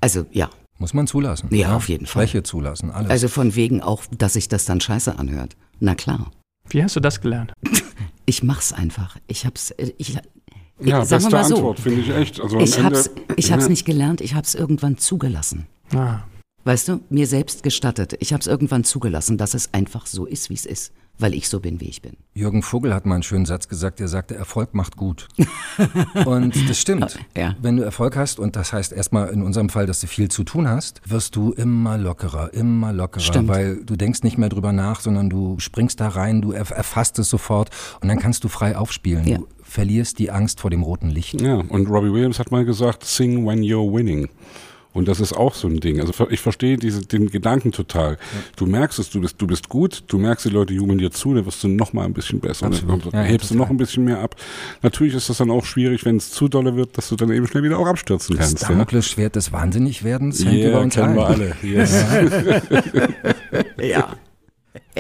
Also ja, muss man zulassen. Ja, ja, auf jeden Fall. Schwäche zulassen, alles. Also von wegen auch, dass sich das dann scheiße anhört. Na klar. Wie hast du das gelernt? Ich mach's einfach. Ich hab's, äh, ich, ja, sagen beste mal so. Antwort, finde ich echt. Also ich hab's, ich hab's nicht gelernt, ich hab's irgendwann zugelassen. Ah. Weißt du, mir selbst gestattet. Ich hab's irgendwann zugelassen, dass es einfach so ist, wie es ist weil ich so bin, wie ich bin. Jürgen Vogel hat mal einen schönen Satz gesagt, der sagte, Erfolg macht gut. und das stimmt. Ja. Wenn du Erfolg hast, und das heißt erstmal in unserem Fall, dass du viel zu tun hast, wirst du immer lockerer, immer lockerer, stimmt. weil du denkst nicht mehr drüber nach, sondern du springst da rein, du erfasst es sofort und dann kannst du frei aufspielen. Ja. Du verlierst die Angst vor dem roten Licht. Ja, und Robbie Williams hat mal gesagt, sing when you're winning. Und das ist auch so ein Ding. Also ich verstehe diese, den Gedanken total. Ja. Du merkst es, du bist, du bist gut, du merkst, die Leute jubeln dir zu, dann wirst du noch mal ein bisschen besser. Absolut. Dann ja, hebst du noch ein bisschen mehr ab. Natürlich ist das dann auch schwierig, wenn es zu dolle wird, dass du dann eben schnell wieder auch abstürzen kannst. Das Damoklesschwert ja? des Wahnsinnigwerdens hängt yeah, über uns kennen wir alle. Yes. ja.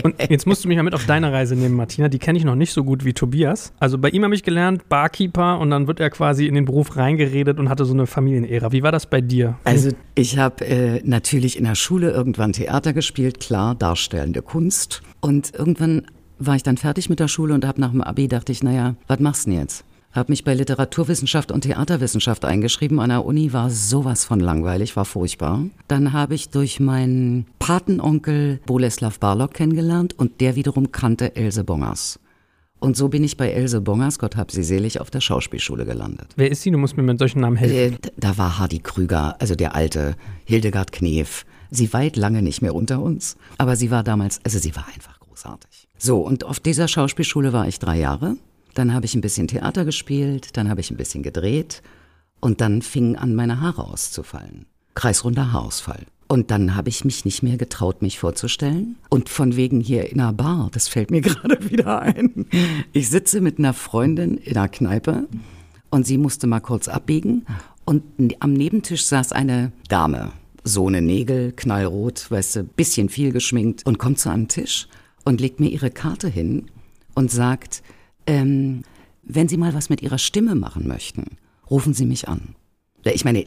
Und jetzt musst du mich mal mit auf deine Reise nehmen, Martina. Die kenne ich noch nicht so gut wie Tobias. Also bei ihm habe ich gelernt, Barkeeper und dann wird er quasi in den Beruf reingeredet und hatte so eine Familienära. Wie war das bei dir? Also ich habe äh, natürlich in der Schule irgendwann Theater gespielt, klar, darstellende Kunst. Und irgendwann war ich dann fertig mit der Schule und habe nach dem Abi dachte ich, naja, was machst du denn jetzt? Habe mich bei Literaturwissenschaft und Theaterwissenschaft eingeschrieben. An der Uni war sowas von langweilig, war furchtbar. Dann habe ich durch meinen Patenonkel Boleslav Barlock kennengelernt und der wiederum kannte Else Bongers. Und so bin ich bei Else Bongers, Gott hab sie selig, auf der Schauspielschule gelandet. Wer ist sie? Du musst mir mit solchen Namen helfen. Äh, da war Hardy Krüger, also der alte, Hildegard Knef. Sie weit lange nicht mehr unter uns, aber sie war damals, also sie war einfach großartig. So, und auf dieser Schauspielschule war ich drei Jahre. Dann habe ich ein bisschen Theater gespielt, dann habe ich ein bisschen gedreht und dann fingen an, meine Haare auszufallen. Kreisrunder Haarausfall. Und dann habe ich mich nicht mehr getraut, mich vorzustellen. Und von wegen hier in einer Bar, das fällt mir gerade wieder ein. Ich sitze mit einer Freundin in einer Kneipe und sie musste mal kurz abbiegen. Und am Nebentisch saß eine Dame. So eine Nägel, knallrot, weißt du, bisschen viel geschminkt und kommt zu einem Tisch und legt mir ihre Karte hin und sagt, ähm, wenn Sie mal was mit Ihrer Stimme machen möchten, rufen Sie mich an. Ich meine,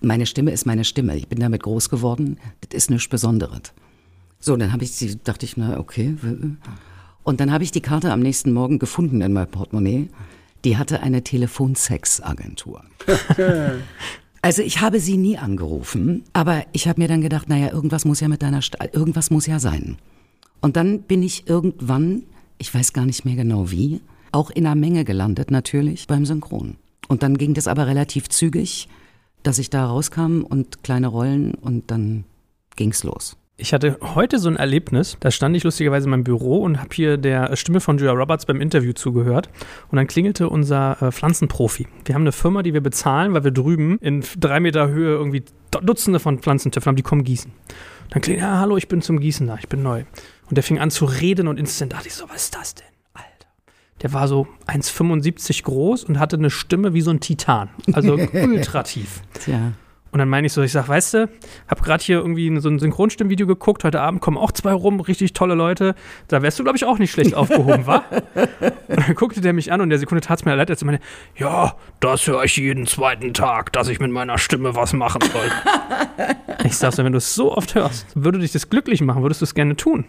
meine Stimme ist meine Stimme. Ich bin damit groß geworden. Das ist nichts Besonderes. So, dann habe ich sie, dachte ich, na okay. Und dann habe ich die Karte am nächsten Morgen gefunden in meinem Portemonnaie. Die hatte eine Telefonsex-Agentur. Also ich habe sie nie angerufen, aber ich habe mir dann gedacht, naja, irgendwas muss ja mit deiner St irgendwas muss ja sein. Und dann bin ich irgendwann, ich weiß gar nicht mehr genau wie, auch in einer Menge gelandet natürlich beim Synchron. Und dann ging das aber relativ zügig, dass ich da rauskam und kleine Rollen und dann ging's los. Ich hatte heute so ein Erlebnis, da stand ich lustigerweise in meinem Büro und habe hier der Stimme von Julia Roberts beim Interview zugehört. Und dann klingelte unser äh, Pflanzenprofi. Wir haben eine Firma, die wir bezahlen, weil wir drüben in drei Meter Höhe irgendwie Dutzende von Pflanzentöpfen haben, die kommen gießen. Dann klingt, ja, hallo, ich bin zum Gießen da, ich bin neu. Und der fing an zu reden und instant dachte ich so, was ist das denn? Alter. Der war so 1,75 groß und hatte eine Stimme wie so ein Titan. Also ultra tief. Tja. Und dann meine ich so, ich sag, weißt du, hab gerade hier irgendwie so ein Synchronstimmvideo geguckt, heute Abend kommen auch zwei rum, richtig tolle Leute. Da wärst du, glaube ich, auch nicht schlecht aufgehoben, wa? Und dann guckte der mich an und der Sekunde tat es mir leid, als er meine, ja, das höre ich jeden zweiten Tag, dass ich mit meiner Stimme was machen soll. ich sag so, wenn du es so oft hörst, würde dich das glücklich machen, würdest du es gerne tun?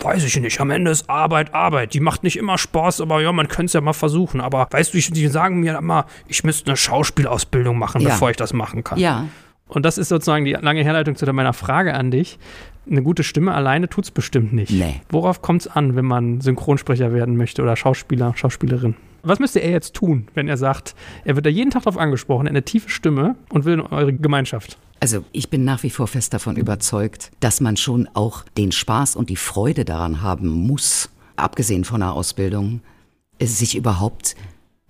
Weiß ich nicht. Am Ende ist Arbeit Arbeit. Die macht nicht immer Spaß, aber ja, man könnte es ja mal versuchen. Aber weißt du, die sagen mir immer, ich müsste eine Schauspielausbildung machen, Ja. bevor ich das machen kann. Ja, Und das ist sozusagen die lange Herleitung zu meiner Frage an dich. Eine gute Stimme alleine tut's bestimmt nicht. Nee. Worauf kommt's an, wenn man Synchronsprecher werden möchte oder Schauspieler, Schauspielerin? Was müsste er jetzt tun, wenn er sagt, er wird da jeden Tag drauf angesprochen, eine tiefe Stimme und will in eure Gemeinschaft? Also ich bin nach wie vor fest davon überzeugt, dass man schon auch den Spaß und die Freude daran haben muss, abgesehen von der Ausbildung, sich überhaupt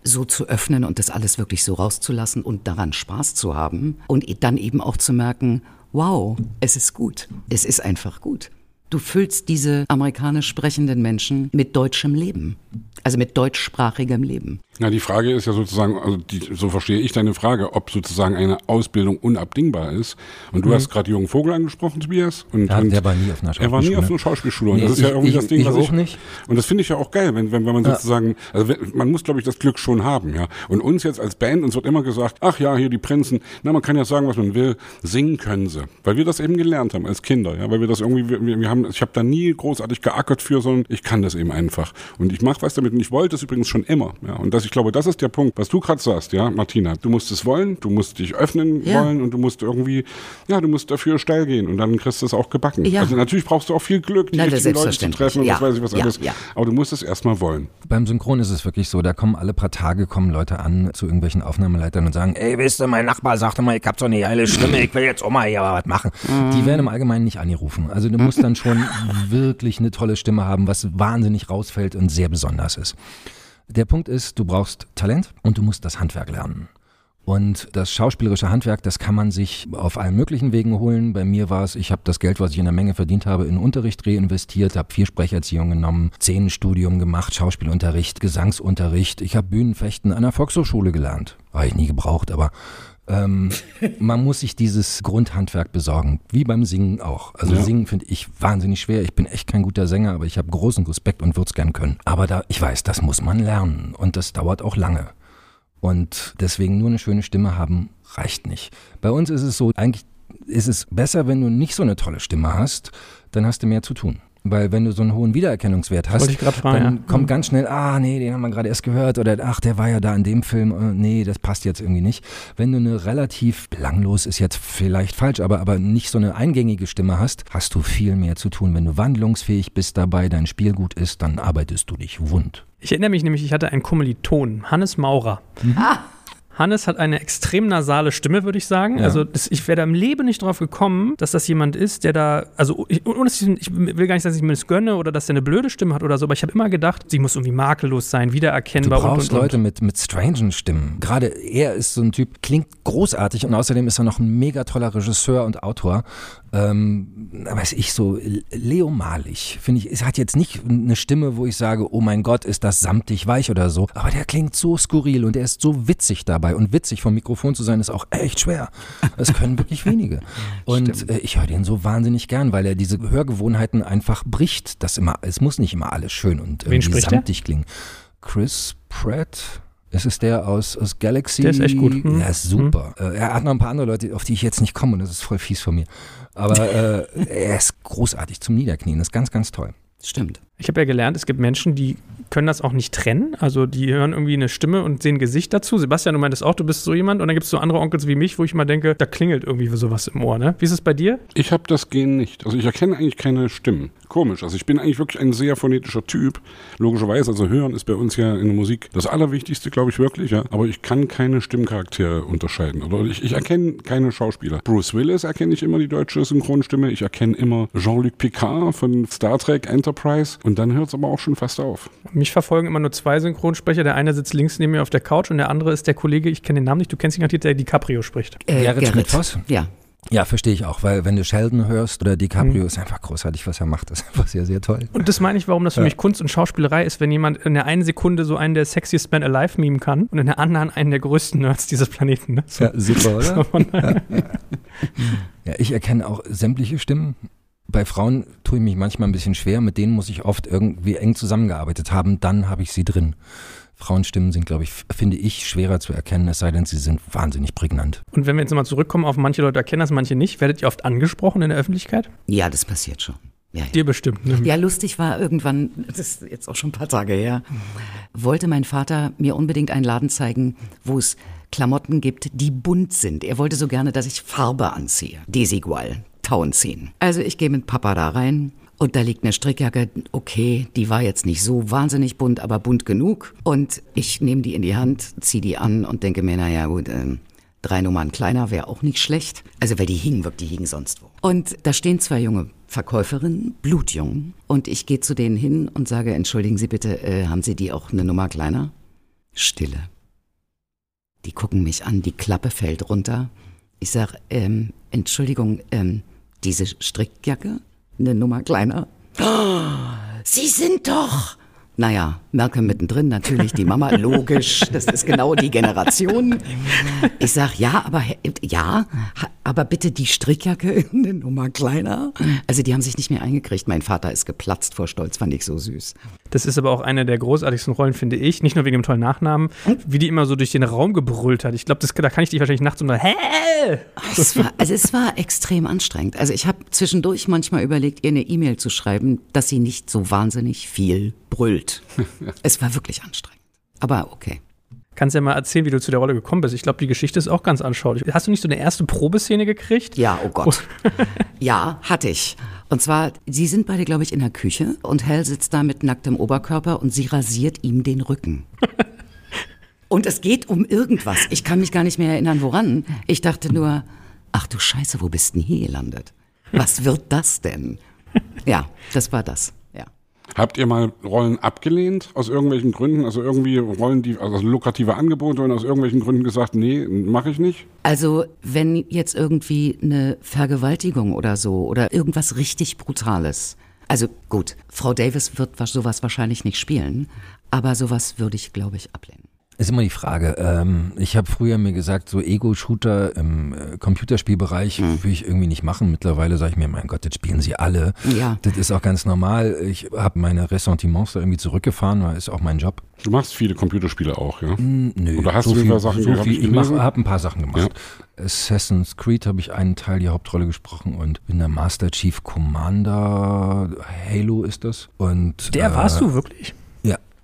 so zu öffnen und das alles wirklich so rauszulassen und daran Spaß zu haben und dann eben auch zu merken, wow, es ist gut, es ist einfach gut. Du füllst diese amerikanisch sprechenden Menschen mit deutschem Leben, also mit deutschsprachigem Leben. Na, die Frage ist ja sozusagen, also die, so verstehe ich deine Frage, ob sozusagen eine Ausbildung unabdingbar ist. Und du hast gerade Jürgen Vogel angesprochen, Tobias. Und, Ja, und der war nie auf einer Er war nie Schauspielschule. auf einer Schauspielschule. Und Nee, das ist ja ich- irgendwie ich- das Ding, ich was auch ich. nicht. Und das finde ich ja auch geil, wenn, wenn, wenn man sozusagen, also wenn, man muss, glaube ich, das Glück schon haben, ja. Und uns jetzt als Band, uns wird immer gesagt, ach ja, hier die Prinzen, na, man kann ja sagen, was man will, singen können sie. Weil wir das eben gelernt haben als Kinder, ja. Weil wir das irgendwie, wir, wir haben, ich habe da nie großartig geackert für, sondern ich kann das eben einfach. Und ich mache was damit und ich wollte es übrigens schon immer, ja. Und das, ich glaube, das ist der Punkt, was du gerade sagst, ja, Martina. Du musst es wollen, du musst dich öffnen Ja. wollen und du musst irgendwie, ja, du musst dafür steil gehen und dann kriegst du es auch gebacken. Ja. Also natürlich brauchst du auch viel Glück, die Na, richtigen Leute zu treffen und Ja. was weiß ich was Ja, alles. ja. Aber du musst es erstmal wollen. Beim Synchron ist es wirklich so, da kommen alle paar Tage kommen Leute an zu irgendwelchen Aufnahmeleitern und sagen, ey, wisst ihr, mein Nachbar sagte mal, ich hab so eine geile Stimme, ich will jetzt auch mal hier was machen. Die werden im Allgemeinen nicht angerufen. Also du musst dann schon wirklich eine tolle Stimme haben, was wahnsinnig rausfällt und sehr besonders ist. Der Punkt ist, du brauchst Talent und du musst das Handwerk lernen. Und das schauspielerische Handwerk, das kann man sich auf allen möglichen Wegen holen. Bei mir war es, ich habe das Geld, was ich in der Menge verdient habe, in Unterricht reinvestiert, habe vier Sprecherziehungen genommen, Szenenstudium gemacht, Schauspielunterricht, Gesangsunterricht. Ich habe Bühnenfechten an der Volkshochschule gelernt. Habe ich nie gebraucht, aber ähm, man muss sich dieses Grundhandwerk besorgen, wie beim Singen auch. Also Ja. Singen finde ich wahnsinnig schwer. Ich bin echt kein guter Sänger, aber ich habe großen Respekt und würde es gern können. Aber da, ich weiß, das muss man lernen und das dauert auch lange. Und deswegen nur eine schöne Stimme haben reicht nicht. Bei uns ist es so, eigentlich ist es besser, wenn du nicht so eine tolle Stimme hast, dann hast du mehr zu tun. Weil wenn du so einen hohen Wiedererkennungswert hast, fragen, dann ja. kommt Mhm. ganz schnell, ah nee, den haben wir gerade erst gehört oder ach, der war ja da in dem Film, äh, nee, das passt jetzt irgendwie nicht. Wenn du eine relativ belanglos ist jetzt vielleicht falsch, aber aber nicht so eine eingängige Stimme hast, hast du viel mehr zu tun. Wenn du wandlungsfähig bist dabei, dein Spiel gut ist, dann arbeitest du dich wund. Ich erinnere mich nämlich, ich hatte einen Kommiliton, Hannes Maurer. Hannes hat eine extrem nasale Stimme, würde ich sagen. Ja. Also das, ich wäre da im Leben nicht drauf gekommen, dass das jemand ist, der da, also ich, ich, will gar nicht sagen, dass ich mir das gönne oder dass der eine blöde Stimme hat oder so, aber ich habe immer gedacht, sie muss irgendwie makellos sein, Du wiedererkennbar brauchst und, und, Leute und. mit, mit strangen Stimmen. Gerade er ist so ein Typ, klingt großartig und außerdem ist er noch ein mega toller Regisseur und Autor. Ähm, weiß ich so, Leo Malig, finde ich, es hat jetzt nicht eine Stimme, wo ich sage, oh mein Gott, ist das samtig weich oder so, aber der klingt so skurril und er ist so witzig dabei und witzig vom Mikrofon zu sein ist auch echt schwer. Das können wirklich wenige. Und äh, ich höre den so wahnsinnig gern, weil er diese Hörgewohnheiten einfach bricht. Das immer, es muss nicht immer alles schön und irgendwie der? samtig klingen. Chris Pratt. Ist es der aus, aus Galaxy? Der ist echt gut. Mhm. Ja, ist super. Äh, er hat noch ein paar andere Leute, auf die ich jetzt nicht komme und das ist voll fies von mir. Aber äh, er ist großartig zum Niederknien. Das ist ganz, ganz toll. Stimmt. Ich habe ja gelernt, es gibt Menschen, die können das auch nicht trennen. Also die hören irgendwie eine Stimme und sehen Gesicht dazu. Sebastian, du meintest auch, du bist so jemand und dann gibt es so andere Onkels wie mich, wo ich mal denke, da klingelt irgendwie sowas im Ohr. Ne? Wie ist es bei dir? Ich habe das Gen nicht. Also ich erkenne eigentlich keine Stimmen. Komisch. Also ich bin eigentlich wirklich ein sehr phonetischer Typ. Logischerweise, also hören ist bei uns ja in der Musik das Allerwichtigste, glaube ich wirklich. Ja. Aber ich kann keine Stimmcharaktere unterscheiden. Oder ich, ich erkenne keine Schauspieler. Bruce Willis erkenne ich immer die deutsche Synchronstimme. Ich erkenne immer Jean-Luc Picard von Star Trek Enterprise. Und dann hört es aber auch schon fast auf. Mich verfolgen immer nur zwei Synchronsprecher. Der eine sitzt links neben mir auf der Couch und der andere ist der Kollege, ich kenne den Namen nicht, du kennst ihn garantiert, der DiCaprio spricht. Äh, Gerrit Gerrit. Schmidt-Voss? Ja. Ja, verstehe ich auch, weil wenn du Sheldon hörst oder DiCaprio, ist einfach großartig, was er macht. Das ist einfach sehr, sehr toll. Und das meine ich, warum das für Ja. mich Kunst und Schauspielerei ist, wenn jemand in der einen Sekunde so einen der sexiest man alive mimen kann und in der anderen einen der größten Nerds dieses Planeten. Ne? So. Ja, super, oder? So von- Ja, ich erkenne auch sämtliche Stimmen. Bei Frauen tue ich mich manchmal ein bisschen schwer, mit denen muss ich oft irgendwie eng zusammengearbeitet haben, dann habe ich sie drin. Frauenstimmen sind, glaube ich, finde ich, schwerer zu erkennen, es sei denn, sie sind wahnsinnig prägnant. Und wenn wir jetzt nochmal zurückkommen auf manche Leute erkennen das, manche nicht, werdet ihr oft angesprochen in der Öffentlichkeit? Ja, das passiert schon. Ja, ja. Dir bestimmt. Ne? Ja, lustig war irgendwann, das ist jetzt auch schon ein paar Tage her, wollte mein Vater mir unbedingt einen Laden zeigen, wo es Klamotten gibt, die bunt sind. Er wollte so gerne, dass ich Farbe anziehe. Desigual, Tauenziehen. Also ich gehe mit Papa da rein und da liegt eine Strickjacke. Okay, die war jetzt nicht so wahnsinnig bunt, aber bunt genug. Und ich nehme die in die Hand, ziehe die an und denke mir, naja gut, ähm, Drei Nummern kleiner wäre auch nicht schlecht. Also weil die hingen wirklich, die hingen sonst wo. Und da stehen zwei junge Verkäuferinnen, blutjung. Und ich gehe zu denen hin und sage, entschuldigen Sie bitte, äh, haben Sie die auch eine Nummer kleiner? Stille. Die gucken mich an, die Klappe fällt runter. Ich sag, ähm, Entschuldigung, ähm, diese Strickjacke, eine Nummer kleiner? Oh, Sie sind doch! Naja, Merkel mittendrin, natürlich die Mama, logisch, das ist genau die Generation. Ich sag, ja, aber ja, aber bitte die Strickjacke eine Nummer kleiner. Also die haben sich nicht mehr eingekriegt. Mein Vater ist geplatzt vor Stolz, fand ich so süß. Das ist aber auch eine der großartigsten Rollen, finde ich. Nicht nur wegen dem tollen Nachnamen, wie die immer so durch den Raum gebrüllt hat. Ich glaube, da kann ich dich wahrscheinlich nachts unter. Hä? Es war, also es war extrem anstrengend. Also ich habe zwischendurch manchmal überlegt, ihr eine E-Mail zu schreiben, dass sie nicht so wahnsinnig viel brüllt. es war wirklich anstrengend. Aber okay. Kannst ja mal erzählen, wie du zu der Rolle gekommen bist. Ich glaube, die Geschichte ist auch ganz anschaulich. Hast du nicht so eine erste Probeszene gekriegt? Ja, oh Gott. Ja, hatte ich. Und zwar, sie sind beide, glaube ich, in der Küche und Hal sitzt da mit nacktem Oberkörper und sie rasiert ihm den Rücken. Und es geht um irgendwas. Ich kann mich gar nicht mehr erinnern, woran. Ich dachte nur, ach du Scheiße, wo bist denn hier gelandet? Was wird das denn? Ja, das war das. Habt ihr mal Rollen abgelehnt aus irgendwelchen Gründen? Also irgendwie Rollen, die also lukrative Angebote und aus irgendwelchen Gründen gesagt, nee, mache ich nicht? Also, wenn jetzt irgendwie eine Vergewaltigung oder so oder irgendwas richtig Brutales. Also gut, Frau Davis wird wa- sowas wahrscheinlich nicht spielen, aber sowas würde ich, glaube ich, ablehnen. Ist immer die Frage. Ähm, ich habe früher mir gesagt, so Ego-Shooter im äh, Computerspielbereich will ich irgendwie nicht machen. Mittlerweile sage ich mir, mein Gott, das spielen sie alle. Ja. Das ist auch ganz normal. Ich habe meine Ressentiments da irgendwie zurückgefahren, weil ist auch mein Job. Du machst viele Computerspiele auch, ja? Nö, Oder hast so du viel, Sachen so viel, ich Ich habe ein paar Sachen gemacht. Assassin's Creed habe ich einen Teil die Hauptrolle gesprochen und bin der Master Chief Commander Halo ist das. Und Der äh, warst du wirklich?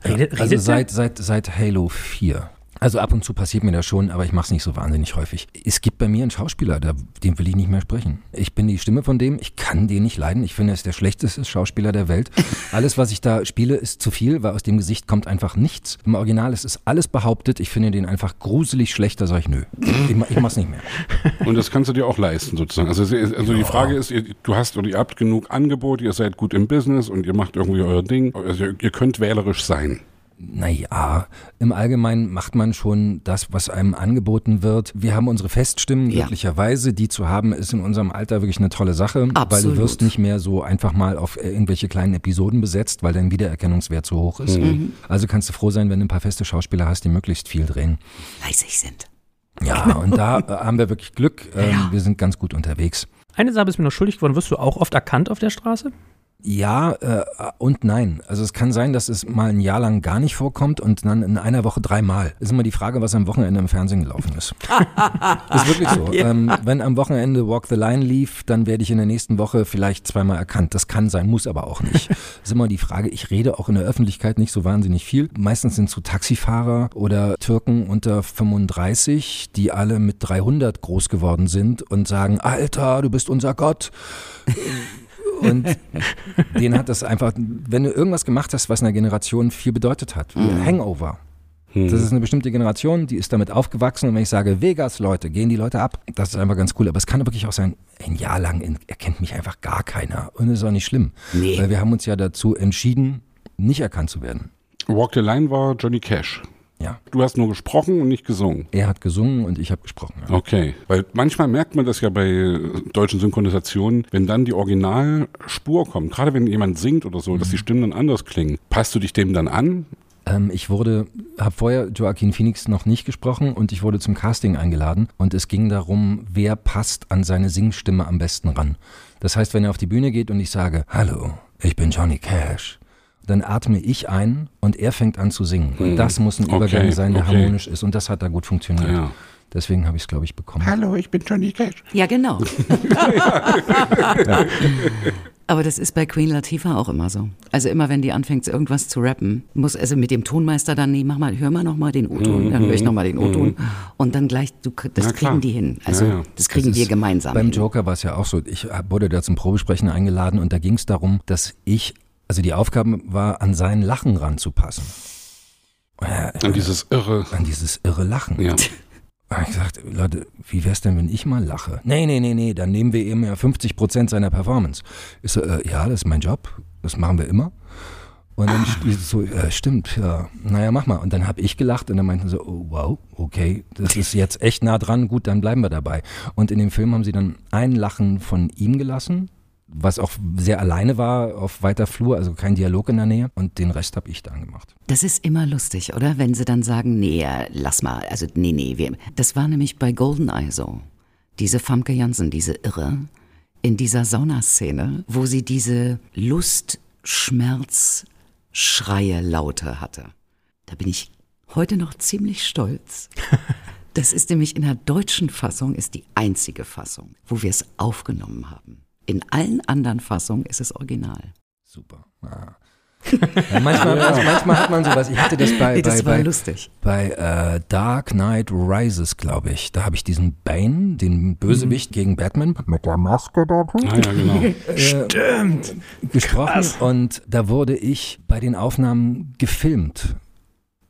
Redet- ja. Also redet seit, seit, seit Halo 4. Also ab und zu passiert mir das schon, aber ich mache es nicht so wahnsinnig häufig. Es gibt bei mir einen Schauspieler, da, den will ich nicht mehr sprechen. Ich bin die Stimme von dem, ich kann den nicht leiden. Ich finde, er ist der schlechteste Schauspieler der Welt. Alles, was ich da spiele, ist zu viel, weil aus dem Gesicht kommt einfach nichts. Im Original ist es alles behauptet. Ich finde den einfach gruselig schlecht, da sage ich nö. Ich, ich mach's nicht mehr. Und das kannst du dir auch leisten, sozusagen. Also, also die Frage ist, ihr, du hast oder ihr habt genug Angebote, ihr seid gut im Business und ihr macht irgendwie euer Ding. Also ihr, ihr könnt wählerisch sein. Naja, im Allgemeinen macht man schon das, was einem angeboten wird. Wir haben unsere Feststimmen, Ja. glücklicherweise. Die zu haben, ist in unserem Alter wirklich eine tolle Sache, weil Absolut. du wirst nicht mehr so einfach mal auf äh, irgendwelche kleinen Episoden besetzt, weil dein Wiedererkennungswert so hoch ist. Also kannst du froh sein, wenn du ein paar feste Schauspieler hast, die möglichst viel drehen. Fleißig sind. Ja, und da äh, haben wir wirklich Glück. Ähm, Wir sind ganz gut unterwegs. Eine Sache ist mir noch schuldig geworden. Wirst du auch oft erkannt auf der Straße? Ja äh, und nein. Also es kann sein, dass es mal ein Jahr lang gar nicht vorkommt und dann in einer Woche dreimal. Ist immer die Frage, was am Wochenende im Fernsehen gelaufen ist. ist wirklich so. Ja. Ähm, wenn am Wochenende Walk the Line lief, dann werde ich in der nächsten Woche vielleicht zweimal erkannt. Das kann sein, muss aber auch nicht. ist immer die Frage, ich rede auch in der Öffentlichkeit nicht so wahnsinnig viel. Meistens sind es so Taxifahrer oder Türken unter 35, die alle mit 300 groß geworden sind und sagen, Alter, du bist unser Gott. Und den hat das einfach, wenn du irgendwas gemacht hast, was einer Generation viel bedeutet hat, mhm. Hangover. Mhm. Das ist eine bestimmte Generation, die ist damit aufgewachsen. Und wenn ich sage, Vegas, Leute, gehen die Leute ab, das ist einfach ganz cool. Aber es kann wirklich auch sein, ein Jahr lang erkennt mich einfach gar keiner. Und das ist auch nicht schlimm. Nee. Weil wir haben uns ja dazu entschieden, nicht erkannt zu werden. Walk the Line war Johnny Cash. Ja. Du hast nur gesprochen und nicht gesungen. Er hat gesungen und ich habe gesprochen. Ja. Okay, weil manchmal merkt man das ja bei äh, deutschen Synchronisationen, wenn dann die Originalspur kommt, gerade wenn jemand singt oder so, mhm. dass die Stimmen dann anders klingen. Passt du dich dem dann an? Ähm, ich wurde, habe vorher Joaquin Phoenix noch nicht gesprochen und ich wurde zum Casting eingeladen und es ging darum, wer passt an seine Singstimme am besten ran. Das heißt, wenn er auf die Bühne geht und ich sage, hallo, ich bin Johnny Cash, dann atme ich ein und er fängt an zu singen. Und hm. das muss ein Übergang okay, sein, der okay. harmonisch ist. Und das hat da gut funktioniert. Ja. Deswegen habe ich es, glaube ich, bekommen. Hallo, ich bin Johnny Cash. Ja, genau. Aber das ist bei Queen Latifah auch immer so. Also immer, wenn die anfängt, irgendwas zu rappen, muss also mit dem Tonmeister dann, nee, mach mal, hör mal nochmal den O-Ton, dann höre ich nochmal den O-Ton. Mhm. Und dann gleich, du, das kriegen die hin. Also ja, ja. das kriegen das wir gemeinsam. Beim Joker war es ja auch so. Ich wurde da zum Probesprechen eingeladen und da ging es darum, dass ich also die Aufgabe war, an sein Lachen ranzupassen. An dieses irre. An dieses irre Lachen. Ja. Da ich gesagt, Leute, wie wär's denn, wenn ich mal lache? Nee, nee, nee, nee, dann nehmen wir eben ja 50 Prozent seiner Performance. Ich so, äh, ja, das ist mein Job, das machen wir immer. Und dann ah. so, äh, stimmt, ja, naja, mach mal. Und dann habe ich gelacht und dann meinten sie, oh, wow, okay, das ist jetzt echt nah dran, gut, dann bleiben wir dabei. Und in dem Film haben sie dann ein Lachen von ihm gelassen, was auch sehr alleine war auf weiter Flur, also kein Dialog in der Nähe. Und den Rest habe ich dann gemacht. Das ist immer lustig, oder? Wenn sie dann sagen, nee, lass mal, also nee, nee. Wir, das war nämlich bei Goldeneye so. Diese Famke Jansen, diese Irre, in dieser Saunaszene, wo sie diese Lust, Schmerz, Schreie, Laute hatte. Da bin ich heute noch ziemlich stolz. Das ist nämlich in der deutschen Fassung ist die einzige Fassung, wo wir es aufgenommen haben. In allen anderen Fassungen ist es original. Super. Ja. Ja, manchmal, ja. manchmal, hat man sowas. Ich hatte das bei, das bei, bei, lustig. bei äh, Dark Knight Rises, glaube ich. Da habe ich diesen Bane, den Bösewicht mhm. gegen Batman mit der Maske da ah, ja, genau. äh, Stimmt. gesprochen. Krass. Und da wurde ich bei den Aufnahmen gefilmt.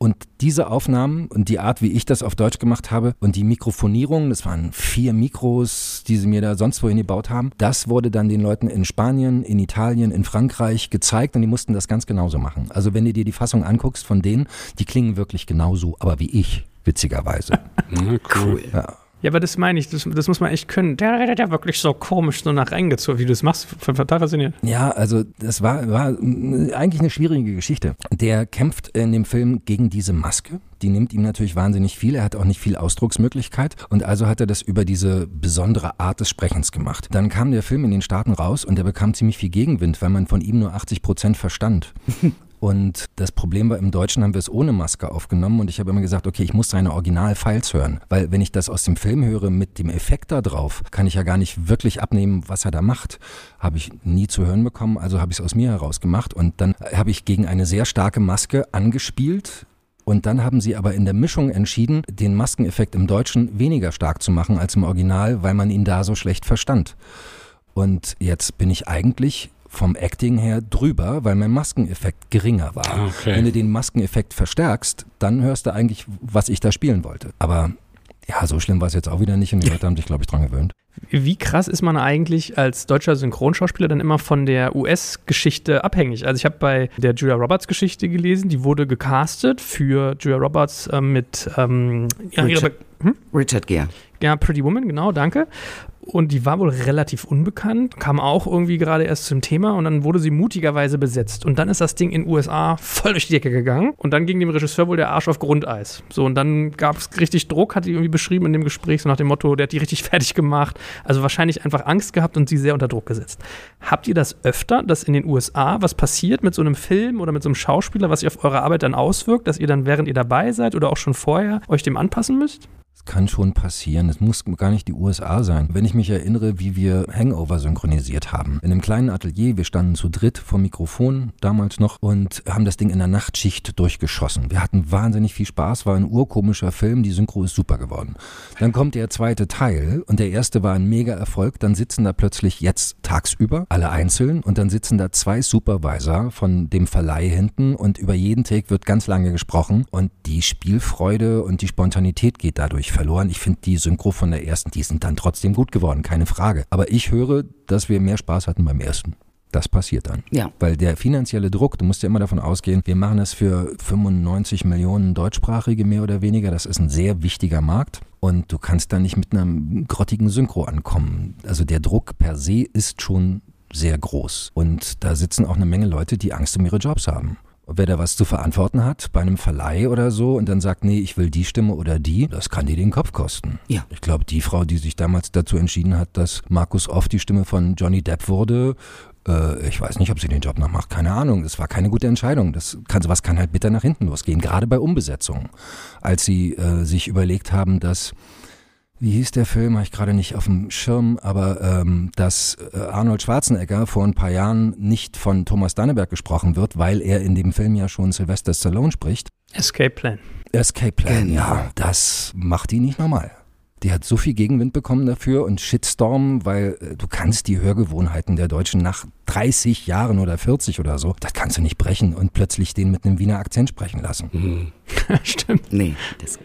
Und diese Aufnahmen und die Art, wie ich das auf Deutsch gemacht habe und die Mikrofonierung, das waren vier Mikros, die sie mir da sonst wohin gebaut haben, das wurde dann den Leuten in Spanien, in Italien, in Frankreich gezeigt und die mussten das ganz genauso machen. Also wenn du dir die Fassung anguckst von denen, die klingen wirklich genauso, aber wie ich, witzigerweise. Cool. Ja. Ja, aber das meine ich, das, das, muss man echt können. Der redet ja wirklich so komisch, so nach reingezogen, wie du es machst. Total faszinierend. Ja, also das war, war eigentlich eine schwierige Geschichte. Der kämpft in dem Film gegen diese Maske. Die nimmt ihm natürlich wahnsinnig viel. Er hat auch nicht viel Ausdrucksmöglichkeit. Und also hat er das über diese besondere Art des Sprechens gemacht. Dann kam der Film in den Staaten raus und er bekam ziemlich viel Gegenwind, weil man von ihm nur 80 Prozent verstand. Und das Problem war, im Deutschen haben wir es ohne Maske aufgenommen und ich habe immer gesagt, okay, ich muss seine Original-Files hören, weil wenn ich das aus dem Film höre mit dem Effekt da drauf, kann ich ja gar nicht wirklich abnehmen, was er da macht. Habe ich nie zu hören bekommen, also habe ich es aus mir heraus gemacht und dann habe ich gegen eine sehr starke Maske angespielt, und dann haben sie aber in der Mischung entschieden, den Maskeneffekt im Deutschen weniger stark zu machen als im Original, weil man ihn da so schlecht verstand. Und jetzt bin ich eigentlich vom Acting her drüber, weil mein Maskeneffekt geringer war. Ah, okay. Wenn du den Maskeneffekt verstärkst, dann hörst du eigentlich, was ich da spielen wollte. Aber ja, so schlimm war es jetzt auch wieder nicht und die Leute haben sich, glaube ich, dran gewöhnt. Wie krass ist man eigentlich als deutscher Synchronschauspieler dann immer von der US-Geschichte abhängig? Also ich habe bei der Julia Roberts Geschichte gelesen, die wurde gecastet für Julia Roberts äh, mit ähm, Richard, hm? Richard Gere. Ja, Pretty Woman, genau, danke. Und die war wohl relativ unbekannt, kam auch irgendwie gerade erst zum Thema und dann wurde sie mutigerweise besetzt. Und dann ist das Ding in den USA voll durch die Decke gegangen und dann ging dem Regisseur wohl der Arsch auf Grundeis. So, und dann gab es richtig Druck, hat die irgendwie beschrieben in dem Gespräch, so nach dem Motto, der hat die richtig fertig gemacht. Also wahrscheinlich einfach Angst gehabt und sie sehr unter Druck gesetzt. Habt ihr das öfter, dass in den USA was passiert mit so einem Film oder mit so einem Schauspieler, was sich auf eure Arbeit dann auswirkt, dass ihr dann, während ihr dabei seid oder auch schon vorher, euch dem anpassen müsst? Kann schon passieren. Es muss gar nicht die USA sein. Wenn ich mich erinnere, wie wir Hangover synchronisiert haben. In einem kleinen Atelier, wir standen zu dritt vor Mikrofon damals noch und haben das Ding in der Nachtschicht durchgeschossen. Wir hatten wahnsinnig viel Spaß, war ein urkomischer Film, die Synchro ist super geworden. Dann kommt der zweite Teil und der erste war ein mega Erfolg. Dann sitzen da plötzlich jetzt tagsüber alle einzeln und dann sitzen da zwei Supervisor von dem Verleih hinten und über jeden Take wird ganz lange gesprochen und die Spielfreude und die Spontanität geht dadurch verloren. Ich finde die Synchro von der ersten, die sind dann trotzdem gut geworden, keine Frage. Aber ich höre, dass wir mehr Spaß hatten beim ersten. Das passiert dann. Ja. Weil der finanzielle Druck, du musst ja immer davon ausgehen, wir machen das für 95 Millionen Deutschsprachige mehr oder weniger. Das ist ein sehr wichtiger Markt. Und du kannst da nicht mit einem grottigen Synchro ankommen. Also der Druck per se ist schon sehr groß. Und da sitzen auch eine Menge Leute, die Angst um ihre Jobs haben wer da was zu verantworten hat bei einem Verleih oder so und dann sagt, nee, ich will die Stimme oder die, das kann dir den Kopf kosten. Ja. Ich glaube, die Frau, die sich damals dazu entschieden hat, dass Markus Off die Stimme von Johnny Depp wurde, äh, ich weiß nicht, ob sie den Job noch macht, keine Ahnung. Das war keine gute Entscheidung. Das kann, sowas kann halt bitter nach hinten losgehen, gerade bei Umbesetzungen. Als sie äh, sich überlegt haben, dass wie hieß der Film, habe ich gerade nicht auf dem Schirm, aber ähm, dass äh, Arnold Schwarzenegger vor ein paar Jahren nicht von Thomas Danneberg gesprochen wird, weil er in dem Film ja schon Sylvester Stallone spricht. Escape Plan. Escape Plan, Genau. ja, das macht die nicht normal. Die hat so viel Gegenwind bekommen dafür und Shitstorm, weil äh, du kannst die Hörgewohnheiten der Deutschen nach 30 Jahren oder 40 oder so, das kannst du nicht brechen und plötzlich den mit einem Wiener Akzent sprechen lassen. Stimmt. Nee, das,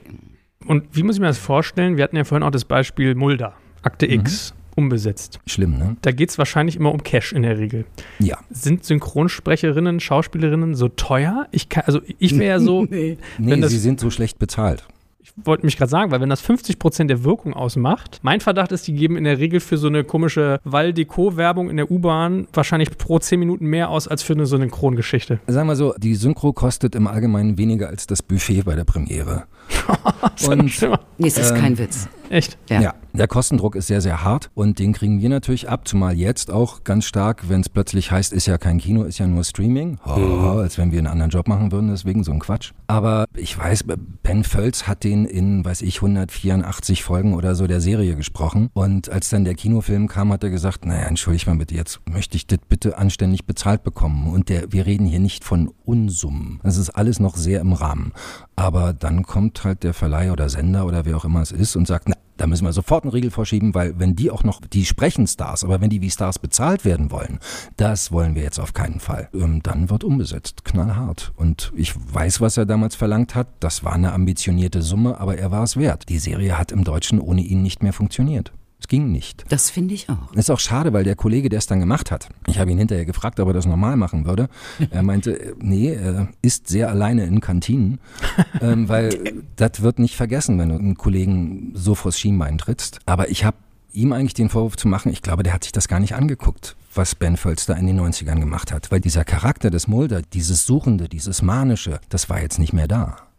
Und wie muss ich mir das vorstellen? Wir hatten ja vorhin auch das Beispiel Mulder, Akte X, umbesetzt. Schlimm, ne? Da geht es wahrscheinlich immer um Cash in der Regel. Ja. Sind Synchronsprecherinnen, Schauspielerinnen so teuer? Ich kann, also ich wäre ja so, nee. Nee, das- sie sind so schlecht bezahlt. ich wollte mich gerade sagen, weil wenn das 50% der Wirkung ausmacht, mein Verdacht ist, die geben in der Regel für so eine komische Val-Deco-Werbung in der U-Bahn wahrscheinlich pro 10 Minuten mehr aus als für eine Synchrongeschichte. Sagen wir so, die Synchro kostet im Allgemeinen weniger als das Buffet bei der Premiere. Und- nee, es ist Ähm, kein Witz. Echt? Ja. Ja. der Kostendruck ist sehr, sehr hart und den kriegen wir natürlich ab, zumal jetzt auch ganz stark, wenn es plötzlich heißt, ist ja kein Kino, ist ja nur Streaming. Oh, Als wenn wir einen anderen Job machen würden, deswegen so ein Quatsch. Aber ich weiß, Ben Völz hat den in, weiß ich, 184 Folgen oder so der Serie gesprochen und als dann der Kinofilm kam, hat er gesagt, naja, entschuldigt mal bitte, jetzt möchte ich das bitte anständig bezahlt bekommen und der, wir reden hier nicht von Unsummen. Das ist alles noch sehr im Rahmen. Aber dann kommt halt der Verleih oder Sender oder wer auch immer es ist und sagt, na, da müssen wir sofort einen Riegel vorschieben, weil wenn die auch noch, die sprechen Stars, aber wenn die wie Stars bezahlt werden wollen, das wollen wir jetzt auf keinen Fall. Ähm, dann wird umbesetzt, knallhart. Und ich weiß, was er damals verlangt hat. Das war eine ambitionierte Summe, aber er war es wert. Die Serie hat im Deutschen ohne ihn nicht mehr funktioniert. Ging nicht. Das finde ich auch. Ist auch schade, weil der Kollege, der es dann gemacht hat, ich habe ihn hinterher gefragt, ob er das normal machen würde. Er meinte, äh, nee, er ist sehr alleine in Kantinen, ähm, weil das wird nicht vergessen, wenn du einen Kollegen so vors Schienbein trittst. Aber ich habe ihm eigentlich den Vorwurf zu machen, ich glaube, der hat sich das gar nicht angeguckt, was Ben Völster in den 90ern gemacht hat. Weil dieser Charakter des Mulder, dieses Suchende, dieses Manische, das war jetzt nicht mehr da.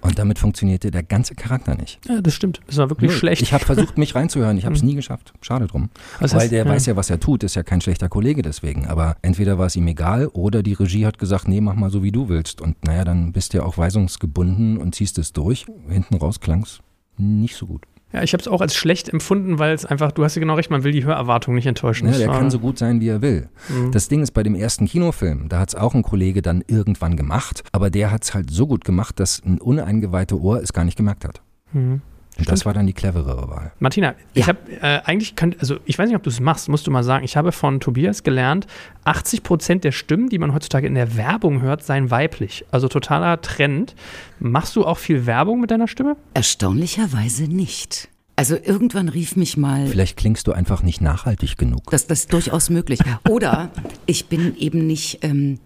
Und damit funktionierte der ganze Charakter nicht. Ja, das stimmt. Das war wirklich Null. schlecht. Ich habe versucht, mich reinzuhören. Ich habe es nie geschafft. Schade drum. Was Weil heißt- der ja. weiß ja, was er tut. Ist ja kein schlechter Kollege deswegen. Aber entweder war es ihm egal oder die Regie hat gesagt, nee, mach mal so, wie du willst. Und naja, dann bist du ja auch weisungsgebunden und ziehst es durch. Hinten raus klang's nicht so gut. Ja, ich habe es auch als schlecht empfunden, weil es einfach, du hast ja genau recht, man will die Hörerwartung nicht enttäuschen. Ja, der kann so gut sein, wie er will. Mhm. Das Ding ist bei dem ersten Kinofilm, da hat es auch ein Kollege dann irgendwann gemacht, aber der hat es halt so gut gemacht, dass ein uneingeweihte Ohr es gar nicht gemerkt hat. Mhm. Und das war dann die cleverere Wahl. Martina, ich Ja. habe äh, eigentlich, könnt, also ich weiß nicht, ob du es machst, musst du mal sagen. Ich habe von Tobias gelernt, 80 Prozent der Stimmen, die man heutzutage in der Werbung hört, seien weiblich. Also totaler Trend. Machst du auch viel Werbung mit deiner Stimme? Erstaunlicherweise nicht. Also irgendwann rief mich mal Vielleicht klingst du einfach nicht nachhaltig genug. Das, das ist durchaus möglich. Oder ich bin eben nicht ähm,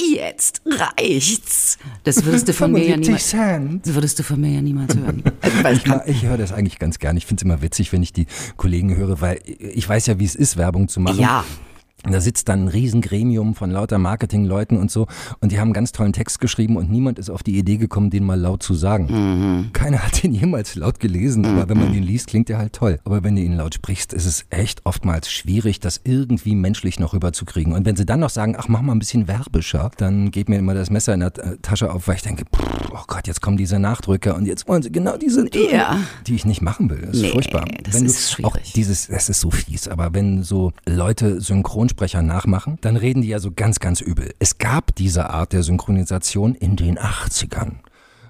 jetzt reicht's. Das würdest du von mir ja niemals, das würdest du von mir ja niemals hören. Weil ich ich höre das eigentlich ganz gern. Ich finde es immer witzig, wenn ich die Kollegen höre, weil ich weiß ja, wie es ist, Werbung zu machen. ja, Und Da sitzt dann ein Riesengremium von lauter Marketingleuten und so und die haben einen ganz tollen Text geschrieben und niemand ist auf die Idee gekommen, den mal laut zu sagen. Mhm. Keiner hat den jemals laut gelesen, aber wenn man den liest, klingt der halt toll. Aber wenn du ihn laut sprichst, ist es echt oftmals schwierig, das irgendwie menschlich noch rüberzukriegen. Und wenn sie dann noch sagen, ach, mach mal ein bisschen werbischer, dann geht mir immer das Messer in der äh, Tasche auf, weil ich denke, pff, oh Gott, jetzt kommen diese Nachdrücker und jetzt wollen sie genau diese Töne, Ja. die ich nicht machen will. Das ist Nee, furchtbar. das wenn ist du auch schwierig. dieses, das ist so fies, aber wenn so Leute Synchronsprecher nachmachen, dann reden die ja so ganz, ganz übel. Es gab diese Art der Synchronisation in den 80ern.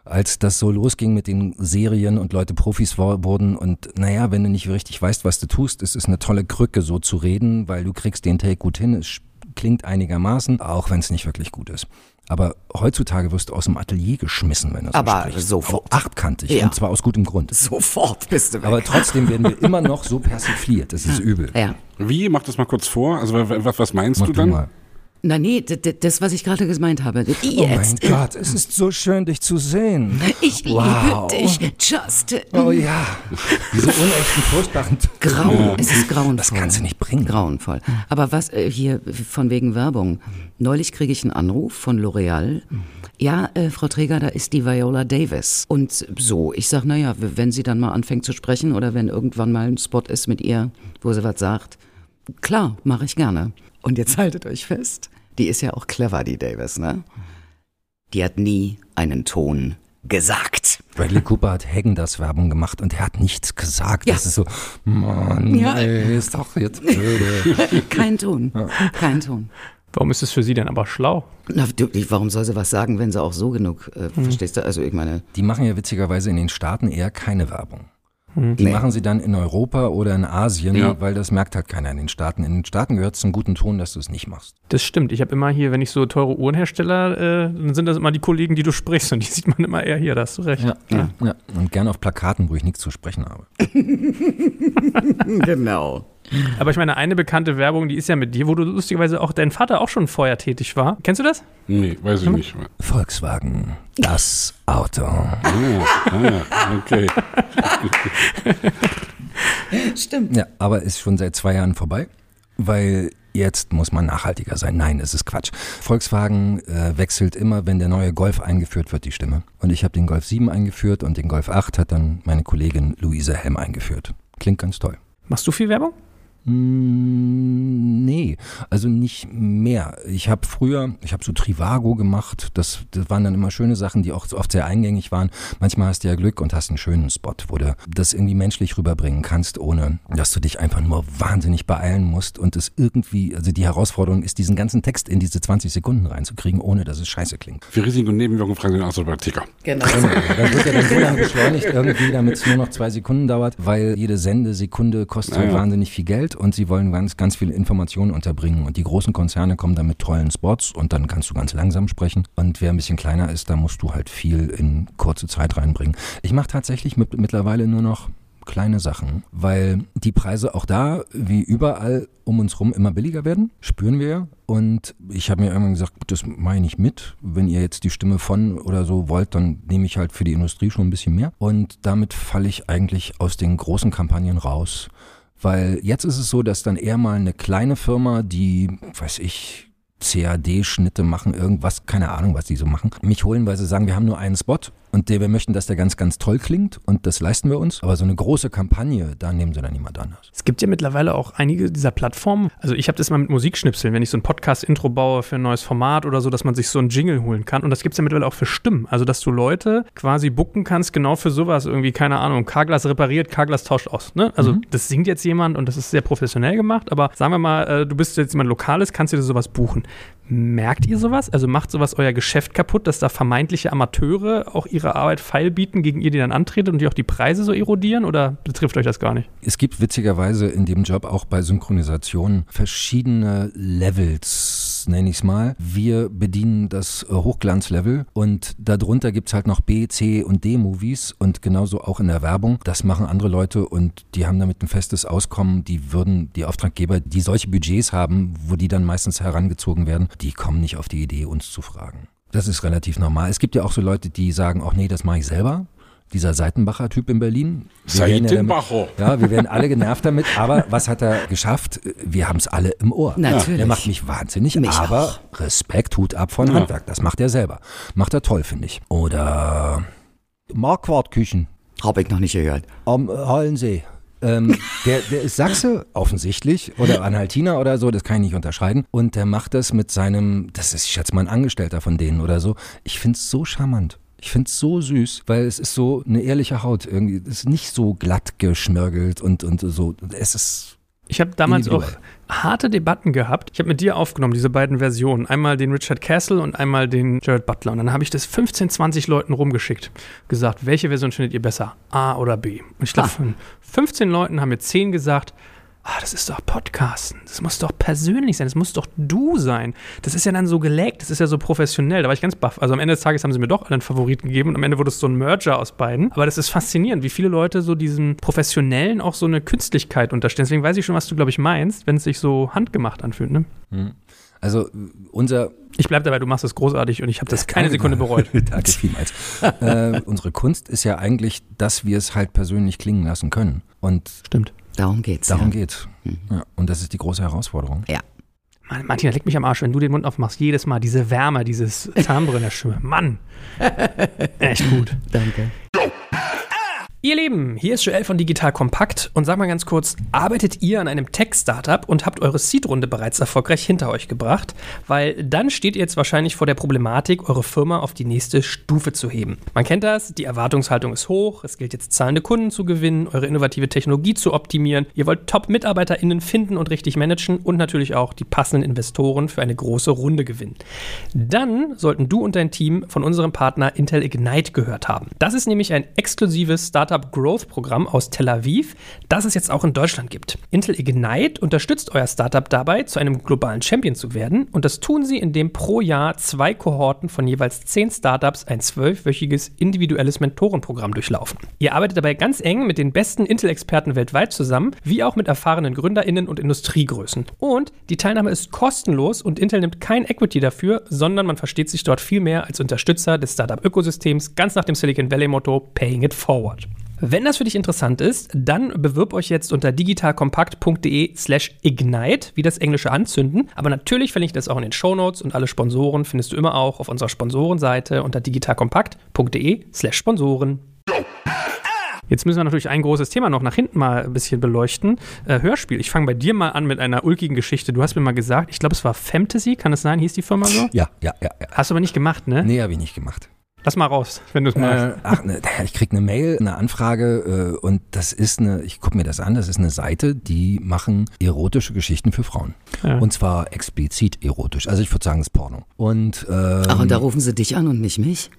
Als das so losging mit den Serien und Leute Profis wurden und naja, wenn du nicht richtig weißt, was du tust, ist es eine tolle Krücke so zu reden, weil du kriegst den Take gut hin, es klingt einigermaßen, auch wenn es nicht wirklich gut ist. Aber heutzutage wirst du aus dem Atelier geschmissen, wenn du so Aber sprichst. sofort. Auch achtkantig Ja. und zwar aus gutem Grund. sofort bist du weg. Aber trotzdem werden wir immer noch so persifliert. Das ist übel. ja. Wie? Mach das mal kurz vor. Also wa- was, was meinst Mach du du dann? mal. Na nee, das, was ich gerade gemeint habe. Oh mein Jetzt. Gott, es ist so schön, dich zu sehen. ich Wow. liebe dich. Just. Oh ja, diese unechten, furchtbaren... Grau, es ist grauenvoll. Das kannst du nicht bringen. Grauenvoll. Aber was äh, hier von wegen Werbung. Neulich kriege ich einen Anruf von L'Oreal. Ja, äh, Frau Träger, da ist die Viola Davis. Und so, ich sag, naja, wenn sie dann mal anfängt zu sprechen oder wenn irgendwann mal ein Spot ist mit ihr, wo sie was sagt, klar, mache ich gerne. Und jetzt haltet euch fest, die ist ja auch clever, die Davis, ne? Die hat nie einen Ton gesagt. Bradley Cooper hat Hagen-das Werbung gemacht und er hat nichts gesagt. Ja. Das ist so, Mann, Ja. ey, ist doch jetzt blöde. Kein Ton. Kein Ton. Warum ist es für sie denn aber schlau? Na, du, warum soll sie was sagen, wenn sie auch so genug, äh, verstehst du? Also ich meine, Die machen ja witzigerweise in den Staaten eher keine Werbung. Die Nee. machen sie dann in Europa oder in Asien, Ja. weil das merkt halt keiner in den Staaten. In den Staaten gehört es zum guten Ton, dass du es nicht machst. Das stimmt. Ich habe immer hier, wenn ich so teure Uhrenhersteller, äh, dann sind das immer die Kollegen, die du sprichst und die sieht man immer eher hier, da hast du recht. Ja, ja. ja. Und gern auf Plakaten, wo ich nichts zu sprechen habe. genau. Aber ich meine, eine bekannte Werbung, die ist ja mit dir, wo du lustigerweise auch dein Vater auch schon vorher tätig war. Kennst du das? Nee, weiß ich nicht. Volkswagen, das Auto. Ah, ah, okay. Stimmt. Ja, aber ist schon seit zwei Jahren vorbei, weil jetzt muss man nachhaltiger sein. Nein, es ist Quatsch. Volkswagen äh, wechselt immer, wenn der neue Golf eingeführt wird, die Stimme. Und ich habe den Golf 7 eingeführt und den Golf 8 hat dann meine Kollegin Luise Helm eingeführt. Klingt ganz toll. Machst du viel Werbung? Mm, Nee, also nicht mehr. Ich habe früher, ich habe so Trivago gemacht. Das, das waren dann immer schöne Sachen, die auch oft sehr eingängig waren. Manchmal hast du ja Glück und hast einen schönen Spot, wo du das irgendwie menschlich rüberbringen kannst, ohne dass du dich einfach nur wahnsinnig beeilen musst und es irgendwie, also die Herausforderung ist, diesen ganzen Text in diese 20 Sekunden reinzukriegen, ohne dass es scheiße klingt. Für Risiken und Nebenwirkungen fragen Sie den Astrobautiker. Genau. Dann wird er dann so lange beschleunigt irgendwie, damit es nur noch zwei Sekunden dauert, weil jede Sendesekunde kostet Ja, ja. wahnsinnig viel Geld und sie wollen ganz, ganz viele Informationen unterbringen. Und die großen Konzerne kommen dann mit tollen Spots und dann kannst du ganz langsam sprechen. Und wer ein bisschen kleiner ist, da musst du halt viel in kurze Zeit reinbringen. Ich mache tatsächlich mit, mittlerweile nur noch kleine Sachen, weil die Preise auch da, wie überall um uns rum, immer billiger werden, spüren wir ja. Und ich habe mir irgendwann gesagt, das mache ich mit. Wenn ihr jetzt die Stimme von oder so wollt, dann nehme ich halt für die Industrie schon ein bisschen mehr. Und damit falle ich eigentlich aus den großen Kampagnen raus. Weil jetzt ist es so, dass dann eher mal eine kleine Firma, die, weiß ich, CAD-Schnitte machen, irgendwas, keine Ahnung, was die so machen, mich holen, weil sie sagen, wir haben nur einen Spot und der, wir möchten, dass der ganz, ganz toll klingt und das leisten wir uns. Aber so eine große Kampagne, da nehmen sie dann niemand anders. Es gibt ja mittlerweile auch einige dieser Plattformen. Also ich habe das mal mit Musikschnipseln, wenn ich so ein Podcast-Intro baue für ein neues Format oder so, dass man sich so einen Jingle holen kann. Und das gibt es ja mittlerweile auch für Stimmen. Also dass du Leute quasi booken kannst, genau für sowas. Irgendwie, keine Ahnung, Carglass repariert, Carglass tauscht aus. Ne? Also das singt jetzt jemand und das ist sehr professionell gemacht. Aber sagen wir mal, äh, du bist jetzt jemand Lokales, kannst dir sowas buchen. Merkt ihr sowas? Also macht sowas euer Geschäft kaputt, dass da vermeintliche Amateure auch ihre Arbeit feil bieten, gegen ihr die dann antretet und die auch die Preise so erodieren? Oder betrifft euch das gar nicht? Es gibt witzigerweise in dem Job auch bei Synchronisation verschiedene Levels nenne ich es mal. Wir bedienen das Hochglanzlevel und darunter gibt es halt noch B, C und D-Movies und genauso auch in der Werbung. Das machen andere Leute und die haben damit ein festes Auskommen. Die würden, die Auftraggeber, die solche Budgets haben, wo die dann meistens herangezogen werden, die kommen nicht auf die Idee, uns zu fragen. Das ist relativ normal. Es gibt ja auch so Leute, die sagen, ach nee, das mache ich selber dieser Seitenbacher-Typ in Berlin. Werden ja, ja, wir werden alle genervt damit, aber was hat er geschafft? Wir haben es alle im Ohr. Natürlich. Der macht mich wahnsinnig, Mich aber auch. Respekt, Hut ab von Ja. Handwerk. Das macht er selber. Macht er toll, finde ich. Oder Marquardt-Küchen Habe ich noch nicht gehört. am Hallensee. Ähm, der, der ist Sachse, offensichtlich, oder Anhaltiner oder so, das kann ich nicht unterscheiden. Und der macht das mit seinem, das ist, ich schätze mal, ein Angestellter von denen oder so. Ich finde es so charmant. Ich finde es so süß, weil es ist so eine ehrliche Haut irgendwie. Es ist nicht so glatt geschmirgelt und, und so. Es ist. Ich habe damals auch harte Debatten gehabt. Ich habe mit dir aufgenommen, diese beiden Versionen. Einmal den Richard Castle und einmal den Jared Butler. Und dann habe ich das 15, 20 Leuten rumgeschickt. Gesagt, welche Version findet ihr besser? A oder B? Und ich glaube, Ah. von 15 Leuten haben mir 10 gesagt, ah, das ist doch Podcasten. Das muss doch persönlich sein. Das muss doch du sein. Das ist ja dann so geleckt. Das ist ja so professionell. Da war ich ganz baff. Also am Ende des Tages haben sie mir doch einen Favorit gegeben und am Ende wurde es so ein Merger aus beiden. Aber das ist faszinierend, wie viele Leute so diesem Professionellen auch so eine Künstlichkeit unterstellen. Deswegen weiß ich schon, was du, glaube ich, meinst, wenn es sich so handgemacht anfühlt. Ne? Also unser Ich bleib dabei, du machst es großartig und ich habe das keine Sekunde bereut. Danke vielmals. äh, unsere Kunst ist ja eigentlich, dass wir es halt persönlich klingen lassen können. Und Stimmt. Darum geht's. darum ja. geht's. Ja, und das ist die große Herausforderung. Ja. Mann, Martina, leg mich am Arsch, wenn du den Mund aufmachst. Jedes Mal diese Wärme, dieses Stimme. Mann. Echt gut. Danke. Ihr Lieben, hier ist Joel von Digital Kompakt und sag mal ganz kurz, arbeitet ihr an einem Tech-Startup und habt eure Seed-Runde bereits erfolgreich hinter euch gebracht? Weil dann steht ihr jetzt wahrscheinlich vor der Problematik, eure Firma auf die nächste Stufe zu heben. Man kennt das, die Erwartungshaltung ist hoch, es gilt jetzt zahlende Kunden zu gewinnen, eure innovative Technologie zu optimieren, ihr wollt Top-MitarbeiterInnen finden und richtig managen und natürlich auch die passenden Investoren für eine große Runde gewinnen. Dann sollten du und dein Team von unserem Partner Intel Ignite gehört haben. Das ist nämlich ein exklusives Startup Growth Programm aus Tel Aviv, das es jetzt auch in Deutschland gibt. Intel Ignite unterstützt euer Startup dabei, zu einem globalen Champion zu werden und das tun sie, indem pro Jahr zwei Kohorten von jeweils zehn Startups ein zwölfwöchiges individuelles Mentorenprogramm durchlaufen. Ihr arbeitet dabei ganz eng mit den besten Intel-Experten weltweit zusammen, wie auch mit erfahrenen GründerInnen und Industriegrößen. Und die Teilnahme ist kostenlos und Intel nimmt kein Equity dafür, sondern man versteht sich dort viel mehr als Unterstützer des Startup-Ökosystems, ganz nach dem Silicon Valley-Motto Paying It Forward. Wenn das für dich interessant ist, dann bewirb euch jetzt unter digitalkompakt.de slash ignite, wie das englische Anzünden. Aber natürlich verlinke ich das auch in den Shownotes und alle Sponsoren findest du immer auch auf unserer Sponsorenseite unter digitalkompakt.de slash Sponsoren. Jetzt müssen wir natürlich ein großes Thema noch nach hinten mal ein bisschen beleuchten. Äh, Hörspiel. Ich fange bei dir mal an mit einer ulkigen Geschichte. Du hast mir mal gesagt, ich glaube, es war Fantasy, kann es sein? Hieß die Firma so? Ja, ja, ja. ja. Hast du aber nicht gemacht, ne? Nee, habe ich nicht gemacht. Lass mal raus, wenn du es magst. Äh, ach, ne, ich krieg eine Mail, eine Anfrage äh, und das ist eine, ich gucke mir das an, das ist eine Seite, die machen erotische Geschichten für Frauen. Ja. Und zwar explizit erotisch. Also ich würde sagen, es ist Porno. Und, ähm, Ach, und da rufen sie dich an und nicht mich?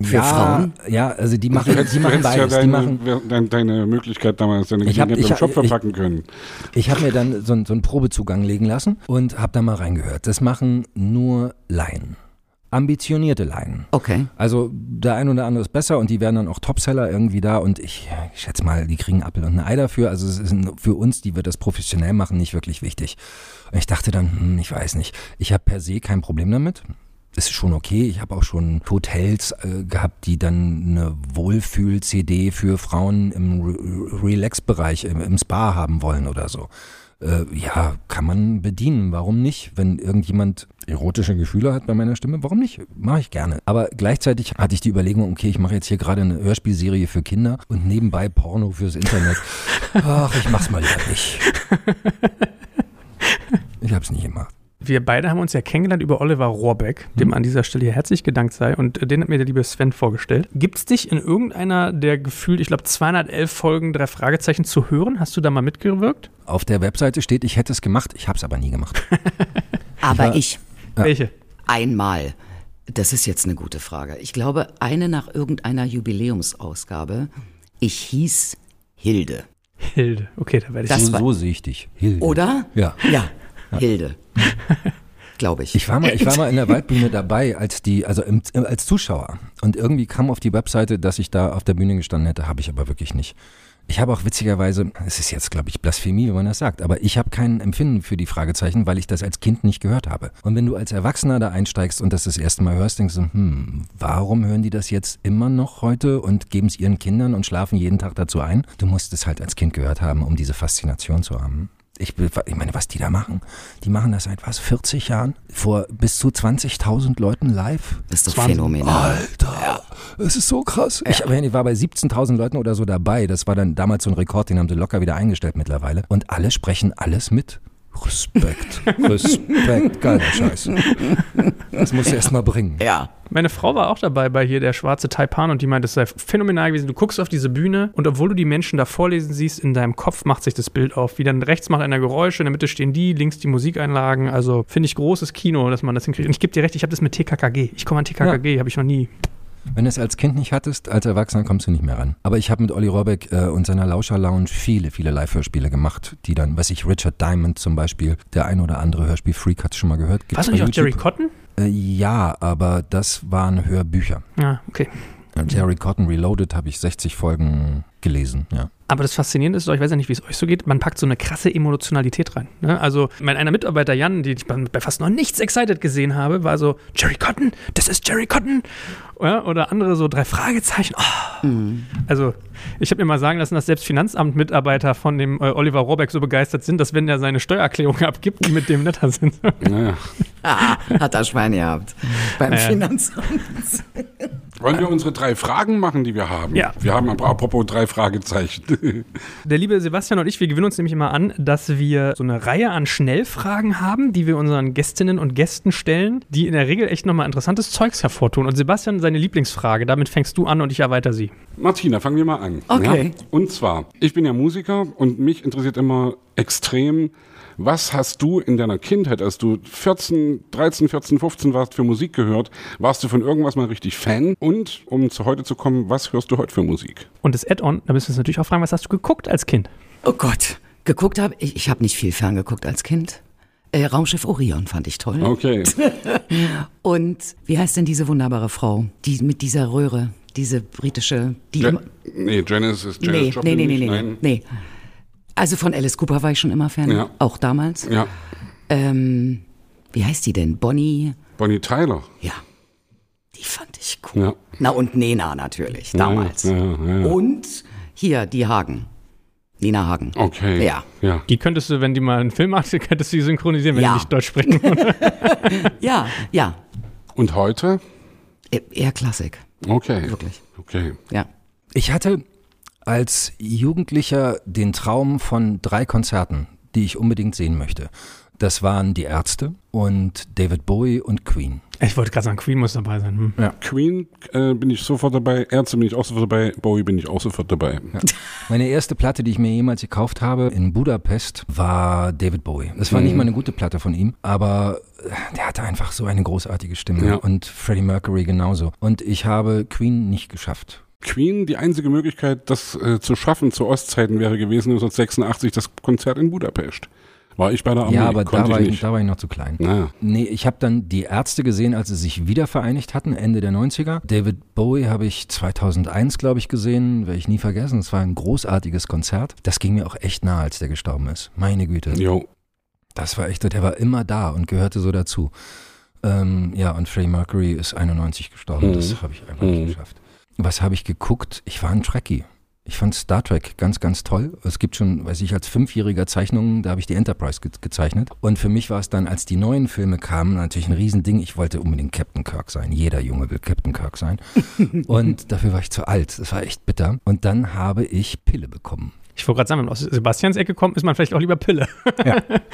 Für ja, Frauen? Ja, also die machen, hättest, die machen hättest ja beides. die deine, machen, deine, deine Möglichkeit damals, deine Ich hab- ich hab- Shop ich- verpacken können. ich habe mir dann so, einen- so einen Probezugang legen lassen und habe da mal reingehört. Das machen nur Laien. Ambitionierte Laien. Okay. Also der ein oder andere ist besser und die werden dann auch Topseller irgendwie da und ich, ich schätze mal, die kriegen Apfel und ein Ei dafür. Also es ist für uns, die wir das professionell machen, nicht wirklich wichtig. Und ich dachte dann, hm, ich weiß nicht, ich habe per se kein Problem damit. Ist schon okay. Ich habe auch schon Hotels äh, gehabt, die dann eine Wohlfühl-CD für Frauen im Re Relax-Bereich, im, im Spa haben wollen oder so. Äh, ja, kann man bedienen. Warum nicht? Wenn irgendjemand erotische Gefühle hat bei meiner Stimme, warum nicht? Mache ich gerne. Aber gleichzeitig hatte ich die Überlegung, okay, ich mache jetzt hier gerade eine Hörspielserie für Kinder und nebenbei Porno fürs Internet. Ach, ich mach's mal lieber nicht. Ich hab's nicht gemacht. Wir beide haben uns ja kennengelernt über Oliver Rohrbeck, dem an dieser Stelle hier herzlich gedankt sei. Und äh, den hat mir der liebe Sven vorgestellt. Gibt es dich in irgendeiner der gefühlt, ich glaube, 211 Folgen drei Fragezeichen zu hören? Hast du da mal mitgewirkt? Auf der Webseite steht, ich hätte es gemacht, ich hab's aber nie gemacht. Aber war- ich Ja. Welche? einmal. Das ist jetzt eine gute Frage. Ich glaube, eine nach irgendeiner Jubiläumsausgabe. Ich hieß Hilde. Hilde. Okay, da werde ich. Das so, war- so sehe ich dich. Hilde. Oder? Ja. Ja, Hilde. glaube ich. Ich war mal, ich war mal in der Waldbühne dabei als die, also im, als Zuschauer. Und irgendwie kam auf die Webseite, dass ich da auf der Bühne gestanden hätte, habe ich aber wirklich nicht. Ich habe auch witzigerweise, es ist jetzt, glaube ich, Blasphemie, wenn man das sagt, aber ich habe kein Empfinden für die Fragezeichen, weil ich das als Kind nicht gehört habe. Und wenn du als Erwachsener da einsteigst und das das erste Mal hörst, denkst du, hm, warum hören die das jetzt immer noch heute und geben es ihren Kindern und schlafen jeden Tag dazu ein? Du musst es halt als Kind gehört haben, um diese Faszination zu haben. Ich, ich meine, was die da machen, die machen das seit was, 40 Jahren? Vor bis zu 20.000 Leuten live? Das ist doch Wahnsinn. phänomenal. Alter, das ist so krass. Ich, ich war bei 17.000 Leuten oder so dabei. Das war dann damals so ein Rekord, den haben sie locker wieder eingestellt mittlerweile. Und alle sprechen alles mit. Respekt, Respekt, geiler Scheiß. Das musst du erst mal bringen. Ja. Meine Frau war auch dabei bei hier der schwarze Taipan und die meinte, es sei phänomenal gewesen. Du guckst auf diese Bühne und obwohl du die Menschen da vorlesen siehst, in deinem Kopf macht sich das Bild auf. Wie dann rechts macht einer Geräusche, in der Mitte stehen die, links die Musikeinlagen. Also finde ich großes Kino, dass man das hinkriegt. Und ich gebe dir recht, ich habe das mit TKKG. Ich komme an TKKG, habe ich noch nie. Wenn du es als Kind nicht hattest, als Erwachsener kommst du nicht mehr ran. Aber ich habe mit Olli Rohrbeck äh, und seiner Lauscher Lounge viele, viele Live-Hörspiele gemacht, die dann, weiß ich, Richard Diamond zum Beispiel, der ein oder andere Hörspiel-Freak hat schon mal gehört. Warst du nicht auch Jerry? Cotton? Äh, ja, aber das waren Hörbücher. Ja, okay. Jerry Cotton Reloaded habe ich 60 Folgen gelesen, ja. Aber das Faszinierende ist ich weiß ja nicht, wie es euch so geht, man packt so eine krasse Emotionalität rein. Ne? Also mein einer Mitarbeiter Jan, den ich bei fast noch nichts excited gesehen habe, war so, Jerry Cotton, das ist Jerry Cotton. Ja, oder andere so drei Fragezeichen. Oh. Also ich habe mir mal sagen lassen, dass selbst Finanzamt-Mitarbeiter von dem äh, Oliver Rohrbeck so begeistert sind, dass wenn er seine Steuererklärung abgibt, die mit dem netter sind. Naja. Ah, hat er Schwein gehabt. Beim Ja. Finanzamt. Wollen wir unsere drei Fragen machen, die wir haben? Ja. Wir haben aber apropos drei Fragezeichen. Der liebe Sebastian und ich, wir gewinnen uns nämlich immer an, dass wir so eine Reihe an Schnellfragen haben, die wir unseren Gästinnen und Gästen stellen, die in der Regel echt nochmal interessantes Zeugs hervortun. Und Sebastian, seine Lieblingsfrage, damit fängst du an und ich erweitere sie. Martina, fangen wir mal an. Okay. Ja? Und zwar, ich bin ja Musiker und mich interessiert immer extrem, was hast du in deiner Kindheit, als du 14, 13, 14, 15 warst, für Musik gehört? Warst du von irgendwas mal richtig Fan? Und, um zu heute zu kommen, was hörst du heute für Musik? Und das Add-on, da müssen wir uns natürlich auch fragen, was hast du geguckt als Kind? Oh Gott. Geguckt habe ich, ich habe nicht viel ferngeguckt als Kind. Äh, Raumschiff Orion fand ich toll. Okay. Und wie heißt denn diese wunderbare Frau? Die mit dieser Röhre, diese britische, die Ja, nee, Janice ist Janis nee, nee, Joplin nee, nee, nicht, nee, nein. nee. Also von Alice Cooper war ich schon immer Fan, Ja. auch damals. Ja, Ähm, wie heißt die denn? Bonnie? Bonnie Tyler. Ja. Die fand ich cool. Ja. Na und Nena natürlich, damals. Ja, ja, ja, ja. Und hier, die Hagen. Nina Hagen. Okay. Ja. Ja. Die könntest du, wenn die mal einen Film macht, könntest du die synchronisieren, wenn Ja. die nicht Deutsch sprechen. Ja, ja. Und heute? E- Eher Klassik, Okay. wirklich. Okay. Ja. Ich hatte als Jugendlicher den Traum von drei Konzerten, die ich unbedingt sehen möchte. Das waren die Ärzte und David Bowie und Queen. ich wollte gerade sagen, Queen muss dabei sein. Hm. Queen äh, bin ich sofort dabei, Ärzte bin ich auch sofort dabei, Bowie bin ich auch sofort dabei. Meine erste Platte, die ich mir jemals gekauft habe in Budapest, war David Bowie. Das war nicht mal eine gute Platte von ihm, aber äh, der hatte einfach so eine großartige Stimme Ja. und Freddie Mercury genauso. Und ich habe Queen nicht geschafft. Queen, die einzige Möglichkeit, das äh, zu schaffen zu Ostzeiten wäre gewesen 1986 das Konzert in Budapest. War ich bei der Armee, ja, aber da war, ich ich, nicht. da war ich noch zu klein. Naja. Nee, ich habe dann die Ärzte gesehen, als sie sich wieder vereinigt hatten, Ende der 90er. David Bowie habe ich 2001, glaube ich, gesehen, werde ich nie vergessen. Es war ein großartiges Konzert. Das ging mir auch echt nah, als der gestorben ist. Meine Güte. Jo. Das war echt, der war immer da und gehörte so dazu. Ähm, ja, und Freddie Mercury ist 91 gestorben. Mhm. Das habe ich einfach nicht Mhm. geschafft. Was habe ich geguckt? Ich war ein Trekkie. Ich fand Star Trek ganz, ganz toll. Es gibt schon, weiß ich, als Fünfjähriger Zeichnungen, da habe ich die Enterprise ge gezeichnet. Und für mich war es dann, als die neuen Filme kamen, natürlich ein Riesending. Ich wollte unbedingt Captain Kirk sein. Jeder Junge will Captain Kirk sein. und dafür war ich zu alt. Das war echt bitter. Und dann habe ich Pille bekommen. Ich wollte gerade sagen, wenn man aus Sebastians Ecke kommt, ist man vielleicht auch lieber Pille.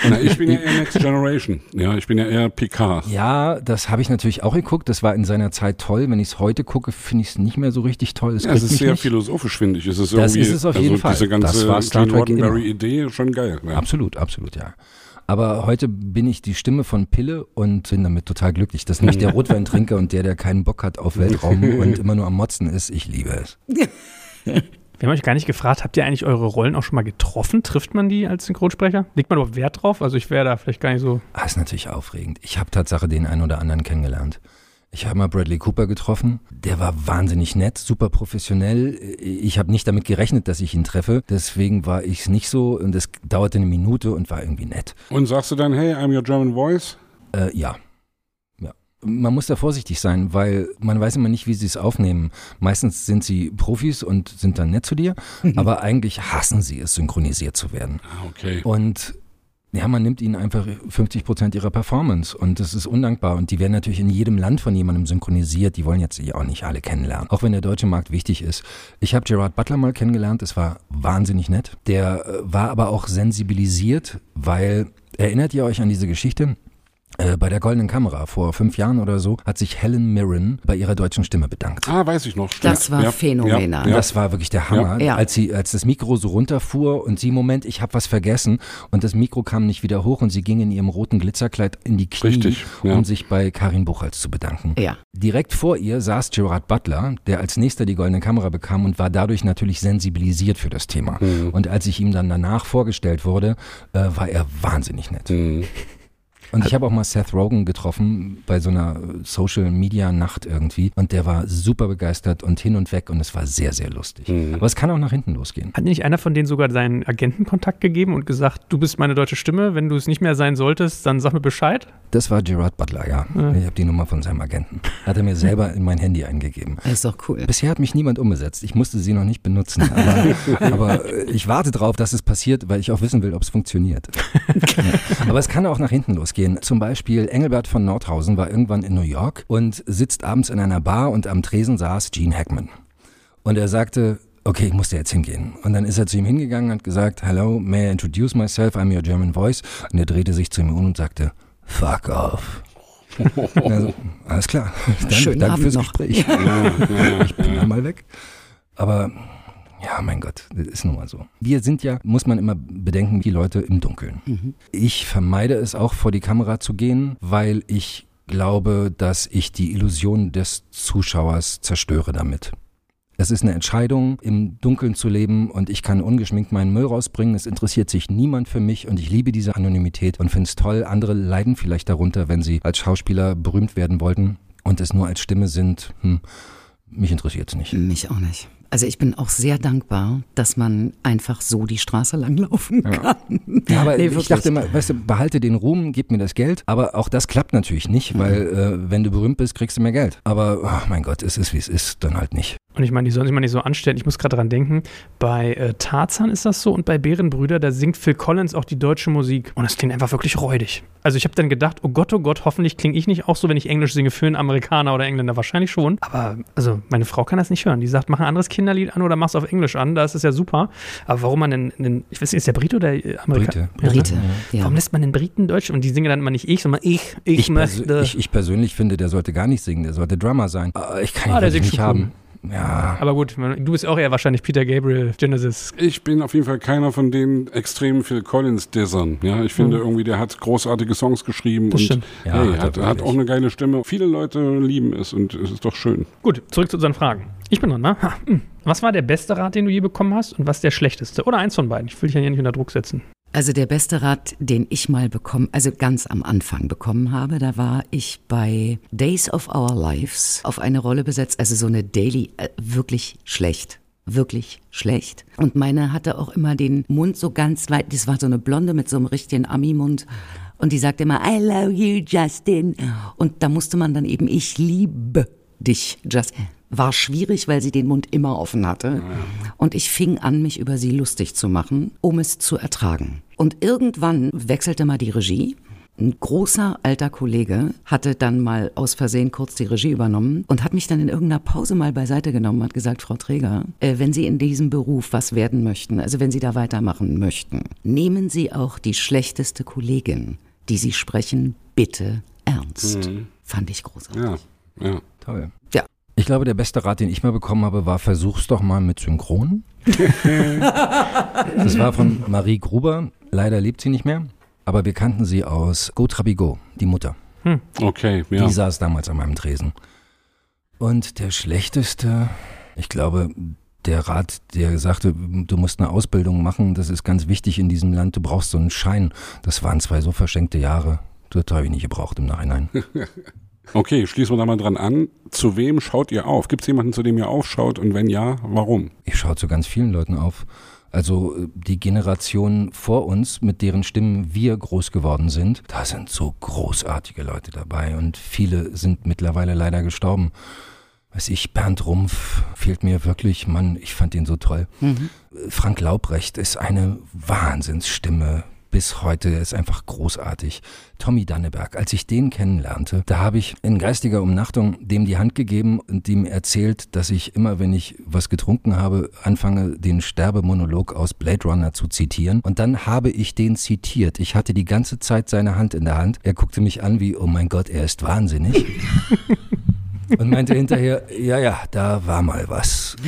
Na, ich bin ja eher Next Generation. Ja, ich bin ja eher Picard. Ja, das habe ich natürlich auch geguckt. Das war in seiner Zeit toll. Wenn ich es heute gucke, finde ich es nicht mehr so richtig toll. Es Ja, ist mich sehr nicht. philosophisch, finde ich. Es ist Das ist es auf jeden also Fall. diese ganze Das war Star Trek. Roddenberry-Idee schon geil. Ja. Absolut, absolut, ja. Aber heute bin ich die Stimme von Pille und bin damit total glücklich. Das ist nicht der Rotweintrinker und der, der keinen Bock hat auf Weltraum und immer nur am Motzen ist. Ich liebe es. Wir haben euch gar nicht gefragt, habt ihr eigentlich eure Rollen auch schon mal getroffen? Trifft man die als Synchronsprecher? Legt man überhaupt Wert drauf? Also ich wäre da vielleicht gar nicht so. Ah, ist natürlich aufregend. Ich habe Tatsache den einen oder anderen kennengelernt. Ich habe mal Bradley Cooper getroffen. Der war wahnsinnig nett, super professionell. Ich habe nicht damit gerechnet, dass ich ihn treffe. Deswegen war ich es nicht so und es dauerte eine Minute und war irgendwie nett. Und sagst du dann, hey, I'm your German voice? Äh, ja. Man muss da vorsichtig sein, weil man weiß immer nicht, wie sie es aufnehmen. Meistens sind sie Profis und sind dann nett zu dir, aber eigentlich hassen sie es, synchronisiert zu werden. Ah, okay. Und ja, man nimmt ihnen einfach 50 Prozent ihrer Performance und das ist undankbar. Und die werden natürlich in jedem Land von jemandem synchronisiert. Die wollen jetzt ja auch nicht alle kennenlernen, auch wenn der deutsche Markt wichtig ist. Ich habe Gerard Butler mal kennengelernt, das war wahnsinnig nett. Der äh, war aber auch sensibilisiert, weil erinnert ihr euch an diese Geschichte? Äh, bei der Goldenen Kamera vor fünf Jahren oder so hat sich Helen Mirren bei ihrer deutschen Stimme bedankt. Ah, weiß ich noch. Das war phänomenal. Ja. Das war wirklich der Hammer, Ja. als sie, als das Mikro so runterfuhr und sie, Moment, ich habe was vergessen und das Mikro kam nicht wieder hoch und sie ging in ihrem roten Glitzerkleid in die Knie, Richtig, ja. um sich bei Karin Buchholz zu bedanken. Ja. Direkt vor ihr saß Gerard Butler, der als nächster die Goldene Kamera bekam und war dadurch natürlich sensibilisiert für das Thema. Mhm. Und als ich ihm dann danach vorgestellt wurde, äh, war er wahnsinnig nett. Mhm. Und ich habe auch mal Seth Rogen getroffen bei so einer Social Media Nacht irgendwie und der war super begeistert und hin und weg und es war sehr, sehr lustig. Mhm. Aber es kann auch nach hinten losgehen. Hat nicht einer von denen sogar seinen Agentenkontakt gegeben und gesagt, du bist meine deutsche Stimme, wenn du es nicht mehr sein solltest, dann sag mir Bescheid? Das war Gerard Butler, ja. Ja. Ich habe die Nummer von seinem Agenten. Hat er mir selber in mein Handy eingegeben. Das ist doch cool. Bisher hat mich niemand umgesetzt. Ich musste sie noch nicht benutzen. Aber, aber äh, ich warte drauf, dass es passiert, weil ich auch wissen will, ob es funktioniert. Ja. Aber es kann auch nach hinten losgehen. Zum Beispiel Engelbert von Nordhausen war irgendwann in New York und sitzt abends in einer Bar und am Tresen saß Gene Hackman. Und er sagte, okay, ich muss da jetzt hingehen. Und dann ist er zu ihm hingegangen und hat gesagt, hello, may I introduce myself, I'm your German voice. Und er drehte sich zu ihm um und sagte, fuck off. Also, alles klar. Danke, Schönen danke Abend fürs noch. Gespräch. Ich bin dann mal weg. Aber ja, mein Gott, das ist nun mal so. Wir sind ja, muss man immer bedenken, die Leute im Dunkeln. Ich vermeide es auch, vor die Kamera zu gehen, weil ich glaube, dass ich die Illusion des Zuschauers zerstöre damit. Es ist eine Entscheidung, im Dunkeln zu leben und ich kann ungeschminkt meinen Müll rausbringen. Es interessiert sich niemand für mich und ich liebe diese Anonymität und finde es toll. Andere leiden vielleicht darunter, wenn sie als Schauspieler berühmt werden wollten und es nur als Stimme sind. Hm, mich interessiert es nicht. Mich auch nicht. Also ich bin auch sehr dankbar, dass man einfach so die Straße langlaufen kann. Ja, aber Nee, ich dachte immer, weißt du, behalte den Ruhm, gib mir das Geld. Aber auch das klappt natürlich nicht, weil äh, wenn du berühmt bist, kriegst du mehr Geld. Aber ach mein Gott, es ist wie es ist, dann halt nicht. Und ich meine, die sollen sich mal nicht so anstellen. Ich muss gerade dran denken, bei äh, Tarzan ist das so und bei Bärenbrüder, da singt Phil Collins auch die deutsche Musik. Und das klingt einfach wirklich räudig. Also ich habe dann gedacht, oh Gott, oh Gott, hoffentlich klinge ich nicht auch so, wenn ich Englisch singe für einen Amerikaner oder Engländer. Wahrscheinlich schon. Aber also meine Frau kann das nicht hören. Die sagt, mach ein anderes Kinderlied an oder mach's auf Englisch an. Da ist es ja super. Aber warum man denn, denn ich weiß nicht, ist der Brite oder Amerikaner? Brite. Brite. Ja. Warum lässt man den Briten Deutsch? Und die singen dann immer nicht ich, sondern ich, ich, Ich, möchte. ich, ich persönlich finde, der sollte gar nicht singen, der sollte Drummer sein. Aber ich kann ihn Ah, der nicht haben. Ja. Aber gut, du bist auch eher wahrscheinlich Peter Gabriel, Genesis. Ich bin auf jeden Fall keiner von den extremen Phil Collins-Dissern. Ja, ich finde irgendwie, der hat großartige Songs geschrieben Das und stimmt. Ja, hey, hat er hat, auch eine geile Stimme. Viele Leute lieben es und es ist doch schön. Gut, zurück zu unseren Fragen. Ich bin dran, ne? Ha, hm. Was war der beste Rat, den du je bekommen hast und was der schlechteste? Oder eins von beiden. Ich will dich ja nicht unter Druck setzen. Also der beste Rat, den ich mal bekommen, also ganz am Anfang bekommen habe, da war ich bei Days of Our Lives auf eine Rolle besetzt, also so eine Daily, äh, wirklich schlecht. Wirklich schlecht. Und meine hatte auch immer den Mund so ganz weit, das war so eine Blonde mit so einem richtigen Ami-Mund. Und die sagte immer, I love you, Justin. Und da musste man dann eben, ich liebe dich, Justin. War schwierig, weil sie den Mund immer offen hatte. Und ich fing an, mich über sie lustig zu machen, um es zu ertragen. Und irgendwann wechselte mal die Regie. Ein großer alter Kollege hatte dann mal aus Versehen kurz die Regie übernommen und hat mich dann in irgendeiner Pause mal beiseite genommen und hat gesagt, Frau Träger, äh, wenn Sie in diesem Beruf was werden möchten, also wenn Sie da weitermachen möchten, nehmen Sie auch die schlechteste Kollegin, die Sie sprechen, bitte ernst. Fand ich großartig. Ja, ja. Toll. Ja. Ich glaube, der beste Rat, den ich mal bekommen habe, war, versuch's doch mal mit Synchron. das war von Marie Gruber. Leider lebt sie nicht mehr. Aber wir kannten sie aus Go Trabigo, die Mutter. Okay, ja. Die saß damals an meinem Tresen. Und der schlechteste, ich glaube, der Rat, der sagte, du musst eine Ausbildung machen, das ist ganz wichtig in diesem Land, du brauchst so einen Schein. Das waren zwei so verschenkte Jahre. Das habe ich nicht gebraucht im Nachhinein. Okay, schließen wir da mal dran an. Zu wem schaut ihr auf? Gibt es jemanden, zu dem ihr aufschaut? Und wenn ja, warum? Ich schaue zu ganz vielen Leuten auf. Also die Generation vor uns, mit deren Stimmen wir groß geworden sind, da sind so großartige Leute dabei und viele sind mittlerweile leider gestorben. Weiß ich, Bernd Rumpf fehlt mir wirklich, Mann, ich fand ihn so toll. Mhm. Frank Laubrecht ist eine Wahnsinnsstimme bis heute. Ist einfach großartig. Tommy Danneberg, als ich den kennenlernte, da habe ich in geistiger Umnachtung dem die Hand gegeben und ihm erzählt, dass ich immer, wenn ich was getrunken habe, anfange, den Sterbemonolog aus Blade Runner zu zitieren. Und dann habe ich den zitiert. Ich hatte die ganze Zeit seine Hand in der Hand. Er guckte mich an wie, oh mein Gott, er ist wahnsinnig. und meinte hinterher, ja, ja, da war mal was.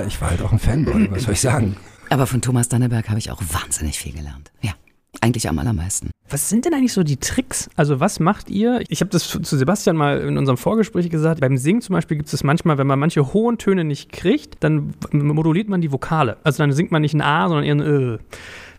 ja, ich war halt auch ein Fanboy, was soll ich sagen? Aber von Thomas Danneberg habe ich auch wahnsinnig viel gelernt. Ja, eigentlich am allermeisten. Was sind denn eigentlich so die Tricks? Also was macht ihr? Ich habe das zu Sebastian mal in unserem Vorgespräch gesagt. Beim Singen zum Beispiel gibt es manchmal, wenn man manche hohen Töne nicht kriegt, dann moduliert man die Vokale. Also dann singt man nicht ein A, sondern eher ein Ö.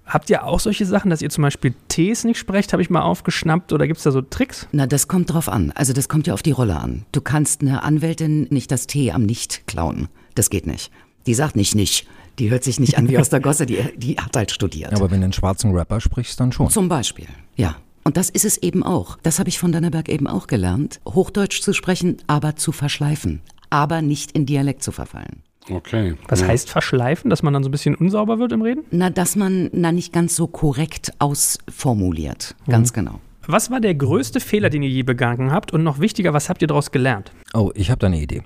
Habt ihr auch solche Sachen, dass ihr zum Beispiel Ts nicht sprecht, habe ich mal aufgeschnappt, oder gibt es da so Tricks? Na, das kommt drauf an. Also das kommt ja auf die Rolle an. Du kannst einer Anwältin nicht das T am Nicht klauen. Das geht nicht. Die sagt nicht nicht. Die hört sich nicht an wie aus der Gosse, die, die hat halt studiert. Aber wenn du einen schwarzen Rapper sprichst, dann schon. Zum Beispiel, ja. Und das ist es eben auch. Das habe ich von Danneberg eben auch gelernt. Hochdeutsch zu sprechen, aber zu verschleifen. Aber nicht in Dialekt zu verfallen. Okay. Was ja. heißt verschleifen, dass man dann so ein bisschen unsauber wird im Reden? Na, dass man na nicht ganz so korrekt ausformuliert. Ganz mhm. genau. Was war der größte Fehler, den ihr je begangen habt? Und noch wichtiger, was habt ihr daraus gelernt? Oh, ich habe da eine Idee.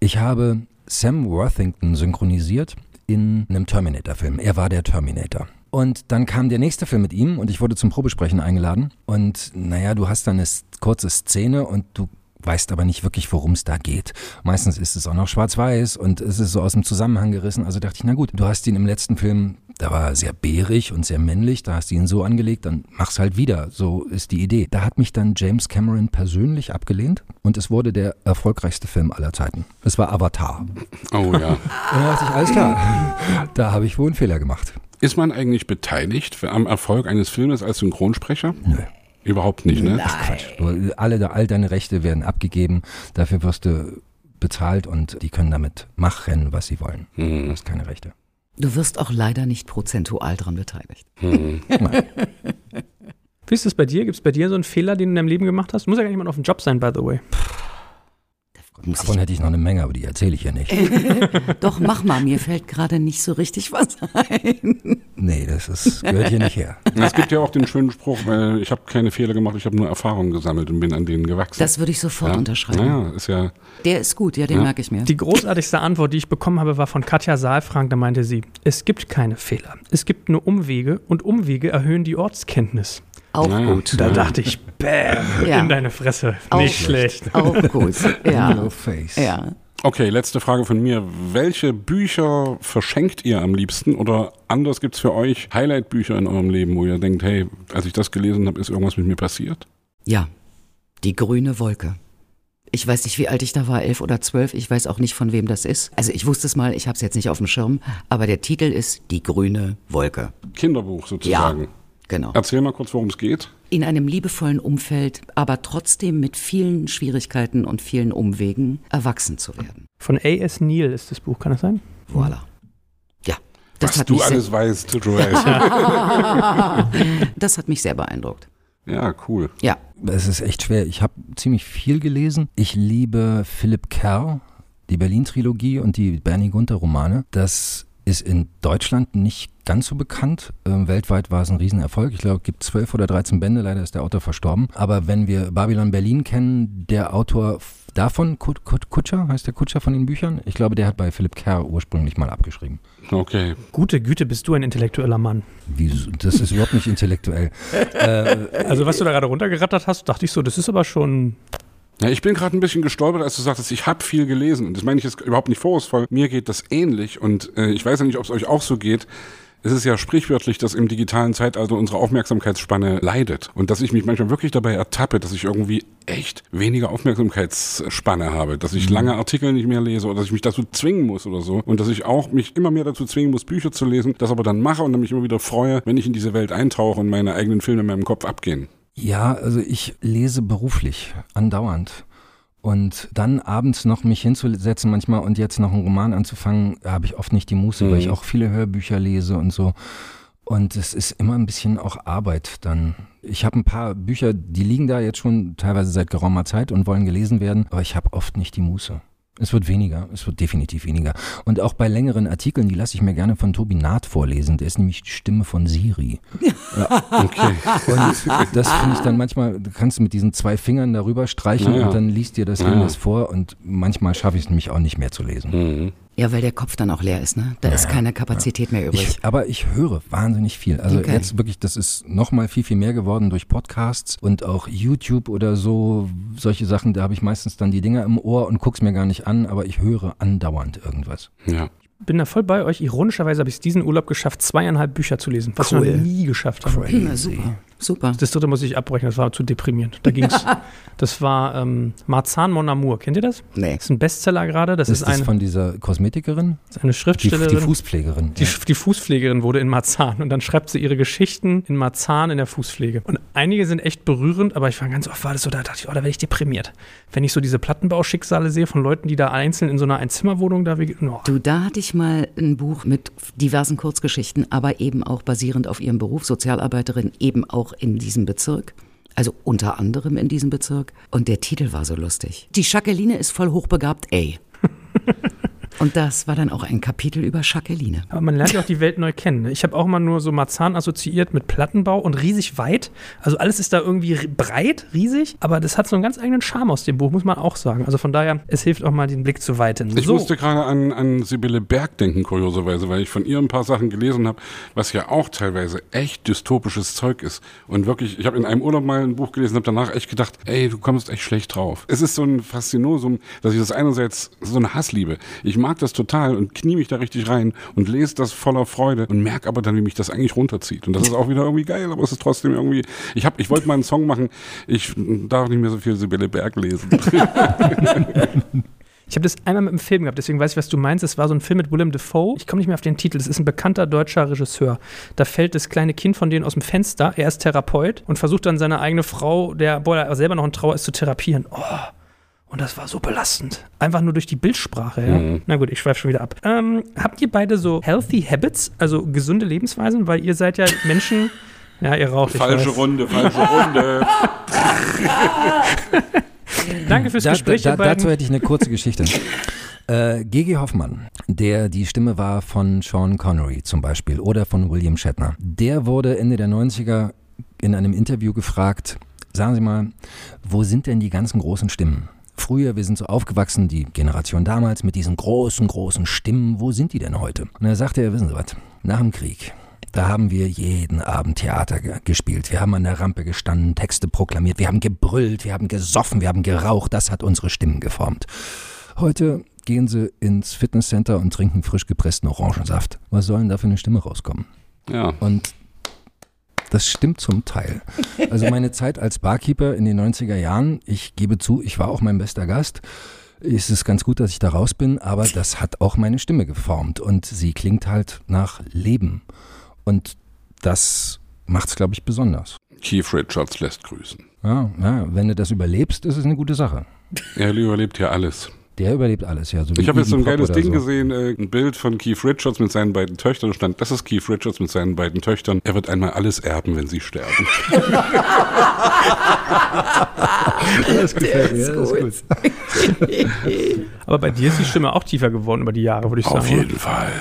Ich habe Sam Worthington synchronisiert in einem Terminator-Film. Er war der Terminator. Und dann kam der nächste Film mit ihm und ich wurde zum Probesprechen eingeladen. Und naja, du hast dann eine kurze Szene und du weißt aber nicht wirklich, worum es da geht. Meistens ist es auch noch schwarz-weiß und es ist so aus dem Zusammenhang gerissen. Also dachte ich, na gut, du hast ihn im letzten Film, da war er sehr bärig und sehr männlich, da hast du ihn so angelegt, dann mach's halt wieder. So ist die Idee. Da hat mich dann James Cameron persönlich abgelehnt und es wurde der erfolgreichste Film aller Zeiten. Es war Avatar. Oh ja. und da dachte ich, alles klar, da habe ich wohl einen Fehler gemacht. Ist man eigentlich beteiligt am Erfolg eines Filmes als Synchronsprecher? Nö. Überhaupt nicht, ne? Nein. Quatsch. Alle, all deine Rechte werden abgegeben, dafür wirst du bezahlt und die können damit machen, was sie wollen. Hm. Du hast keine Rechte. Du wirst auch leider nicht prozentual dran beteiligt. Hm. Wie ist das bei dir? Gibt es bei dir so einen Fehler, den du in deinem Leben gemacht hast? Muss ja gar nicht mal auf dem Job sein, by the way. Davon hätte ich noch eine Menge, aber die erzähle ich ja nicht. Doch, mach mal, mir fällt gerade nicht so richtig was ein. Nee, das ist, gehört hier nicht her. Es gibt ja auch den schönen Spruch, weil ich habe keine Fehler gemacht, ich habe nur Erfahrungen gesammelt und bin an denen gewachsen. Das würde ich sofort ja? unterschreiben. Ja, ist ja. Der ist gut, ja, den ja. merke ich mir. Die großartigste Antwort, die ich bekommen habe, war von Katja Saalfrank. Da meinte sie: Es gibt keine Fehler. Es gibt nur Umwege und Umwege erhöhen die Ortskenntnis. Auch naja, gut. Da dachte ich, bäm, ja. in deine Fresse. Auch Nicht schlecht. Auch gut. Ja. ja. Okay, letzte Frage von mir. Welche Bücher verschenkt ihr am liebsten? Oder anders gibt es für euch Highlight-Bücher in eurem Leben, wo ihr denkt, hey, als ich das gelesen habe, ist irgendwas mit mir passiert? Ja, die grüne Wolke. Ich weiß nicht, wie alt ich da war, elf oder zwölf. Ich weiß auch nicht, von wem das ist. Also ich wusste es mal, ich habe es jetzt nicht auf dem Schirm. Aber der Titel ist Die grüne Wolke. Kinderbuch sozusagen. Ja, genau. Erzähl mal kurz, worum es geht in einem liebevollen Umfeld, aber trotzdem mit vielen Schwierigkeiten und vielen Umwegen erwachsen zu werden. Von A.S. Neil ist das Buch, kann das sein? Voilà. Ja. Das Was du alles weißt, Joel. das hat mich sehr beeindruckt. Ja, cool. Ja. Es ist echt schwer. Ich habe ziemlich viel gelesen. Ich liebe Philipp Kerr, die Berlin-Trilogie und die Bernie Gunther-Romane. Das ist in Deutschland nicht ganz so bekannt. Ähm, weltweit war es ein Riesenerfolg. Ich glaube, es gibt zwölf oder dreizehn Bände. Leider ist der Autor verstorben. Aber wenn wir Babylon Berlin kennen, der Autor davon, Kut Kut Kutscher, heißt der Kutscher von den Büchern? Ich glaube, der hat bei Philipp Kerr ursprünglich mal abgeschrieben. Okay. Gute Güte, bist du ein intellektueller Mann. Wieso? Das ist überhaupt nicht intellektuell. äh, also, was du da gerade runtergerattert hast, dachte ich so, das ist aber schon ja, ich bin gerade ein bisschen gestolpert, als du sagtest, ich habe viel gelesen. Und das meine ich jetzt überhaupt nicht vorwurfsvoll. Mir geht das ähnlich. Und äh, ich weiß ja nicht, ob es euch auch so geht. es ist ja sprichwörtlich, dass im digitalen Zeitalter unsere Aufmerksamkeitsspanne leidet und dass ich mich manchmal wirklich dabei ertappe, dass ich irgendwie echt weniger Aufmerksamkeitsspanne habe, dass ich lange Artikel nicht mehr lese oder dass ich mich dazu zwingen muss oder so und dass ich auch mich immer mehr dazu zwingen muss, Bücher zu lesen, das aber dann mache und dann mich immer wieder freue, wenn ich in diese Welt eintauche und meine eigenen Filme in meinem Kopf abgehen. Ja, also ich lese beruflich, andauernd. Und dann abends noch mich hinzusetzen manchmal und jetzt noch einen Roman anzufangen, habe ich oft nicht die Muße, Mhm. weil ich auch viele Hörbücher lese und so. Und es ist immer ein bisschen auch Arbeit dann. Ich habe ein paar Bücher, die liegen da jetzt schon teilweise seit geraumer Zeit und wollen gelesen werden, aber ich habe oft nicht die Muße. Es wird weniger, es wird definitiv weniger. Und auch bei längeren Artikeln, die lasse ich mir gerne von Tobi Naht vorlesen. Der ist nämlich die Stimme von Siri. Okay. Und das finde ich dann manchmal, du kannst mit diesen zwei Fingern darüber streichen Naja. und dann liest dir das Naja. Das vor und manchmal schaffe ich es nämlich auch nicht mehr zu lesen. Mhm. Ja, weil der Kopf dann auch leer ist, ne? Da ist keine Kapazität mehr übrig. Ich, aber ich höre wahnsinnig viel. Also Okay. jetzt wirklich, das ist nochmal viel, viel mehr geworden durch Podcasts und auch YouTube oder so, solche Sachen, da habe ich meistens dann die Dinger im Ohr und guck's mir gar nicht an, aber ich höre andauernd irgendwas. Ja. Bin da voll bei euch. Ironischerweise habe ich es diesen Urlaub geschafft, zweieinhalb Bücher zu lesen, was Cool. ich noch nie geschafft habe. Na, super, super. Das dritte muss ich abbrechen, das war zu deprimierend. Da ging's. das war ähm, Marzahn Mon Amour. Kennt ihr das? Nee. Das ist ein Bestseller gerade. Das ist ist, das eine, von dieser Kosmetikerin? das ist eine Die, Schriftstellerin. die Fußpflegerin. Die, die Fußpflegerin wurde in Marzahn und dann schreibt sie ihre Geschichten in Marzahn in der Fußpflege. Und einige sind echt berührend, aber ich war ganz oft war das so, da dachte ich, oh, da werde ich deprimiert. Wenn ich so diese Plattenbauschicksale sehe von Leuten, die da einzeln in so einer Einzimmerwohnung da, wie, oh, Du, da hatte ich mal ein Buch mit diversen Kurzgeschichten, aber eben auch basierend auf ihrem Beruf, Sozialarbeiterin, eben auch in diesem Bezirk. Also unter anderem in diesem Bezirk. Und der Titel war so lustig. Die Jacqueline ist voll hochbegabt, ey. Und das war dann auch ein Kapitel über Jacqueline. Aber man lernt ja auch die Welt neu kennen. ne? Ich habe auch mal nur so Marzahn assoziiert mit Plattenbau und riesig weit. Also alles ist da irgendwie breit, riesig, aber das hat so einen ganz eigenen Charme aus dem Buch, muss man auch sagen. Also von daher, es hilft auch mal, den Blick zu weiten. Ich so. musste gerade an, an Sibylle Berg denken, kurioserweise, weil ich von ihr ein paar Sachen gelesen habe, was ja auch teilweise echt dystopisches Zeug ist. Und wirklich, ich habe in einem Urlaub mal ein Buch gelesen und habe danach echt gedacht, ey, du kommst echt schlecht drauf. Es ist so ein Faszinosum, dass ich das einerseits so eine Hassliebe. Ich mag das total und knie mich da richtig rein und lese das voller Freude und merke aber dann, wie mich das eigentlich runterzieht. Und das ist auch wieder irgendwie geil, aber es ist trotzdem irgendwie. Ich ich wollte mal einen Song machen, ich darf nicht mehr so viel Sibylle Berg lesen. Ich habe das einmal mit einem Film gehabt, deswegen weiß ich, was du meinst. Es war so ein Film mit Willem Dafoe. Ich komme nicht mehr auf den Titel. Das ist ein bekannter deutscher Regisseur. Da fällt das kleine Kind von denen aus dem Fenster. Er ist Therapeut und versucht dann seine eigene Frau, der boah, selber noch in Trauer ist, zu therapieren. Oh. Und das war so belastend. Einfach nur durch die Bildsprache, ja. Mhm. Na gut, ich schweife schon wieder ab. Ähm, habt ihr beide so healthy habits, also gesunde Lebensweisen? Weil ihr seid ja Menschen. Ja, ihr raucht. falsche weiß. Runde, falsche Runde. Danke fürs Da, Gespräch, da, beiden. dazu hätte ich eine kurze Geschichte. Äh, Gigi Hoffmann, der die Stimme war von Sean Connery zum Beispiel oder von William Shatner, der wurde Ende der 90er in einem Interview gefragt, sagen Sie mal, wo sind denn die ganzen großen Stimmen? Früher, wir sind so aufgewachsen, die Generation damals, mit diesen großen, großen Stimmen, wo sind die denn heute? Und er sagte, er, wissen Sie was, nach dem Krieg, da haben wir jeden Abend Theater ge gespielt. Wir haben an der Rampe gestanden, Texte proklamiert, wir haben gebrüllt, wir haben gesoffen, wir haben geraucht. Das hat unsere Stimmen geformt. Heute gehen sie ins Fitnesscenter und trinken frisch gepressten Orangensaft. Was soll denn da für eine Stimme rauskommen? Ja. Und das stimmt zum Teil. Also meine Zeit als Barkeeper in den 90er Jahren, ich gebe zu, ich war auch mein bester Gast. Es ist ganz gut, dass ich da raus bin, aber das hat auch meine Stimme geformt und sie klingt halt nach Leben. Und das macht's, glaube ich, besonders. Keith Richards lässt grüßen. Ja, ja, wenn du das überlebst, ist es eine gute Sache. Er überlebt ja alles. Der überlebt alles, ja. So Ich habe jetzt so ein geiles Ding so. gesehen, äh, ein Bild von Keith Richards mit seinen beiden Töchtern. Da stand, das ist Keith Richards mit seinen beiden Töchtern. Er wird einmal alles erben, wenn sie sterben. Das gefällt mir, das ist gut. Aber bei dir ist die Stimme auch tiefer geworden über die Jahre, würde ich sagen. Auf jeden Fall.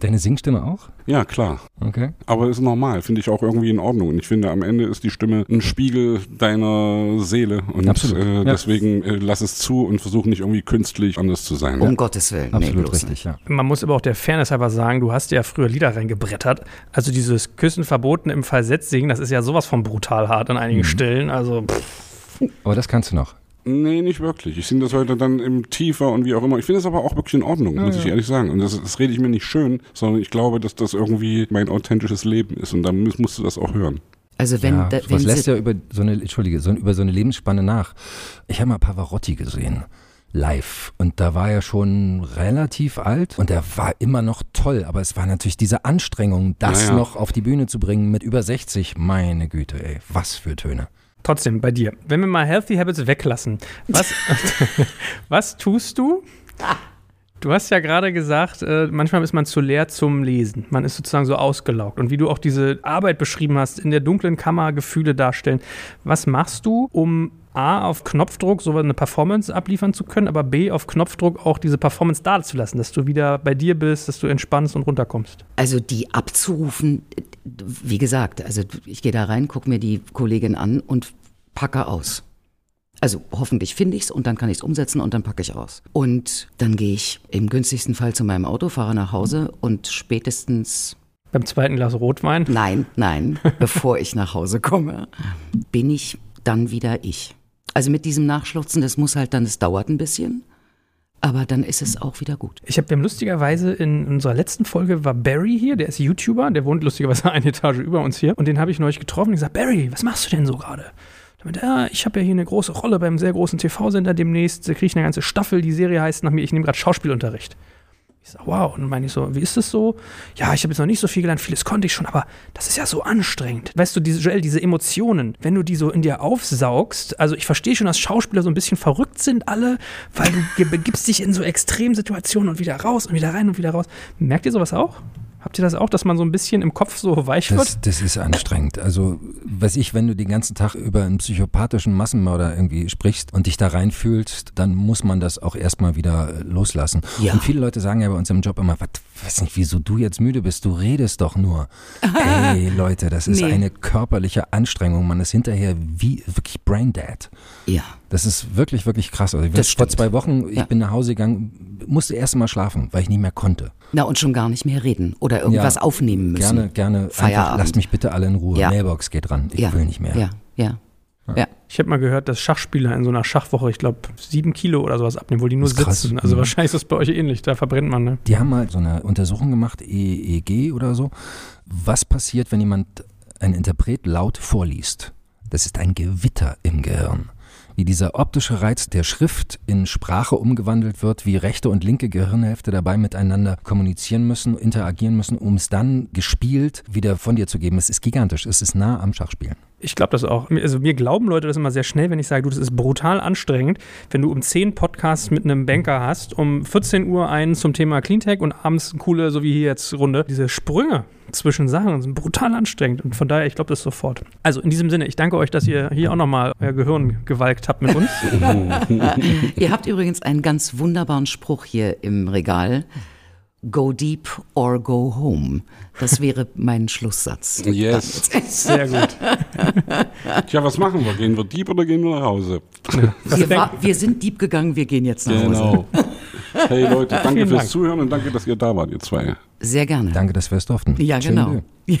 Deine Singstimme auch? Ja, klar. Okay. Aber ist normal, finde ich auch irgendwie in Ordnung. Und ich finde, am Ende ist die Stimme ein Spiegel deiner Seele. Und Absolut. äh, Ja. deswegen äh, lass es zu und versuch nicht irgendwie künstlich anders zu sein. Um Gottes Willen. Absolut nee, richtig, ja. Man muss aber auch der Fairness halber sagen, du hast ja früher Lieder reingebrettert. Also dieses Küssen verboten im Falsett singen, das ist ja sowas von brutal hart an einigen Stellen. Also pff, Aber das kannst du noch. Nee, nicht wirklich. Ich singe das heute dann im Tiefer und wie auch immer. Ich finde es aber auch wirklich in Ordnung, muss ich ehrlich sagen. Und das, das rede ich mir nicht schön, sondern ich glaube, dass das irgendwie mein authentisches Leben ist. Und dann musst, musst du das auch hören. Also wenn, ja, da, was wenn lässt ja über so eine, Entschuldige, so, über so eine Lebensspanne nach. Ich habe mal Pavarotti gesehen. Live. Und da war er schon relativ alt und er war immer noch toll. Aber es war natürlich diese Anstrengung, das Ja, ja. noch auf die Bühne zu bringen mit über 60. Meine Güte, ey. Was für Töne. Trotzdem, bei dir. Wenn wir mal Healthy Habits weglassen, was, was tust du? Du hast ja gerade gesagt, äh, manchmal ist man zu leer zum Lesen. Man ist sozusagen so ausgelaugt. Und wie du auch diese Arbeit beschrieben hast, in der dunklen Kammer Gefühle darstellen. Was machst du, um A, auf Knopfdruck so eine Performance abliefern zu können, aber B, auf Knopfdruck auch diese Performance dazulassen, dass du wieder bei dir bist, dass du entspannst und runterkommst? also die abzurufen, wie gesagt, also ich gehe da rein, gucke mir die Kollegin an und packe aus. Also hoffentlich finde ich es und dann kann ich es umsetzen und dann packe ich aus. Und dann gehe ich im günstigsten Fall zu meinem Auto, fahre nach Hause und spätestens Beim zweiten Glas Rotwein? Nein, nein, bevor ich nach Hause komme, bin ich dann wieder ich. Also mit diesem Nachschluchzen, das muss halt dann, das dauert ein bisschen, aber dann ist es auch wieder gut. Ich habe haben lustigerweise in unserer letzten Folge war Barry hier, der ist YouTuber, der wohnt lustigerweise eine Etage über uns hier und den habe ich neulich getroffen und gesagt, Barry, was machst du denn so gerade? Ich habe ja hier eine große Rolle beim sehr großen TV-Sender demnächst, da kriege ich eine ganze Staffel, die Serie heißt nach mir, ich nehme gerade Schauspielunterricht. Ich sag, wow, und meine ich so, wie ist das so? Ja, ich habe jetzt noch nicht so viel gelernt, vieles konnte ich schon, aber das ist ja so anstrengend. Weißt du, diese, Joel, diese Emotionen, wenn du die so in dir aufsaugst, also ich verstehe schon, dass Schauspieler so ein bisschen verrückt sind alle, weil du begibst dich in so Extremsituationen und wieder raus und wieder rein und wieder raus. Merkt ihr sowas auch? Habt ihr das auch, dass man so ein bisschen im Kopf so weich wird? Das, das ist anstrengend. Also, weiß ich, wenn du den ganzen Tag über einen psychopathischen Massenmörder irgendwie sprichst und dich da reinfühlst, dann muss man das auch erstmal wieder äh, loslassen. Ja. Und viele Leute sagen ja bei uns im Job immer, was, weiß nicht, wieso du jetzt müde bist, du redest doch nur. Ey, Leute, das ist Nee. eine körperliche Anstrengung. Man ist hinterher wie wirklich braindead. Ja. Das ist wirklich, wirklich krass. Also, ich Das vor zwei Wochen, ich Ja. bin nach Hause gegangen, musste erst mal schlafen, weil ich nicht mehr konnte. Na und schon gar nicht mehr reden oder irgendwas Ja, aufnehmen müssen. Gerne, gerne. Einfach, Feierabend. lasst mich bitte alle in Ruhe. Ja. Mailbox geht ran. Ich ja. will nicht mehr. Ja, ja. Ja. Ich habe mal gehört, dass Schachspieler in so einer Schachwoche, ich glaube, sieben Kilo oder sowas abnehmen, wo die nur sitzen. Also Mhm. wahrscheinlich ist das bei euch ähnlich, da verbrennt man, ne? Die haben mal so eine Untersuchung gemacht, EEG oder so. Was passiert, wenn jemand, ein Interpret laut vorliest? Das ist ein Gewitter im Gehirn. Wie dieser optische Reiz der Schrift in Sprache umgewandelt wird, wie rechte und linke Gehirnhälfte dabei miteinander kommunizieren müssen, interagieren müssen, um es dann gespielt wieder von dir zu geben. Es ist gigantisch. Es ist nah am Schachspielen. Ich glaube das auch. Also mir glauben Leute das immer sehr schnell, wenn ich sage, du, das ist brutal anstrengend, wenn du um 10 Podcasts mit einem Banker hast, um 14 Uhr einen zum Thema Cleantech und abends eine coole, so wie hier jetzt Runde. Diese Sprünge zwischen Sachen sind brutal anstrengend und von daher, ich glaube das sofort. Also in diesem Sinne, ich danke euch, dass ihr hier auch nochmal euer Gehirn gewalkt habt mit uns. Ihr habt übrigens einen ganz wunderbaren Spruch hier im Regal. Go deep or go home. Das wäre mein Schlusssatz. Yes. Sehr gut. Tja, was machen wir? Gehen wir deep oder gehen wir nach Hause? Wir, war, wir sind deep gegangen, wir gehen jetzt nach Hause. Genau. Hey Leute, danke Vielen fürs Dank. Zuhören und danke, dass ihr da wart, ihr zwei. Sehr gerne. Danke, dass wir es durften. Ja, Schön genau.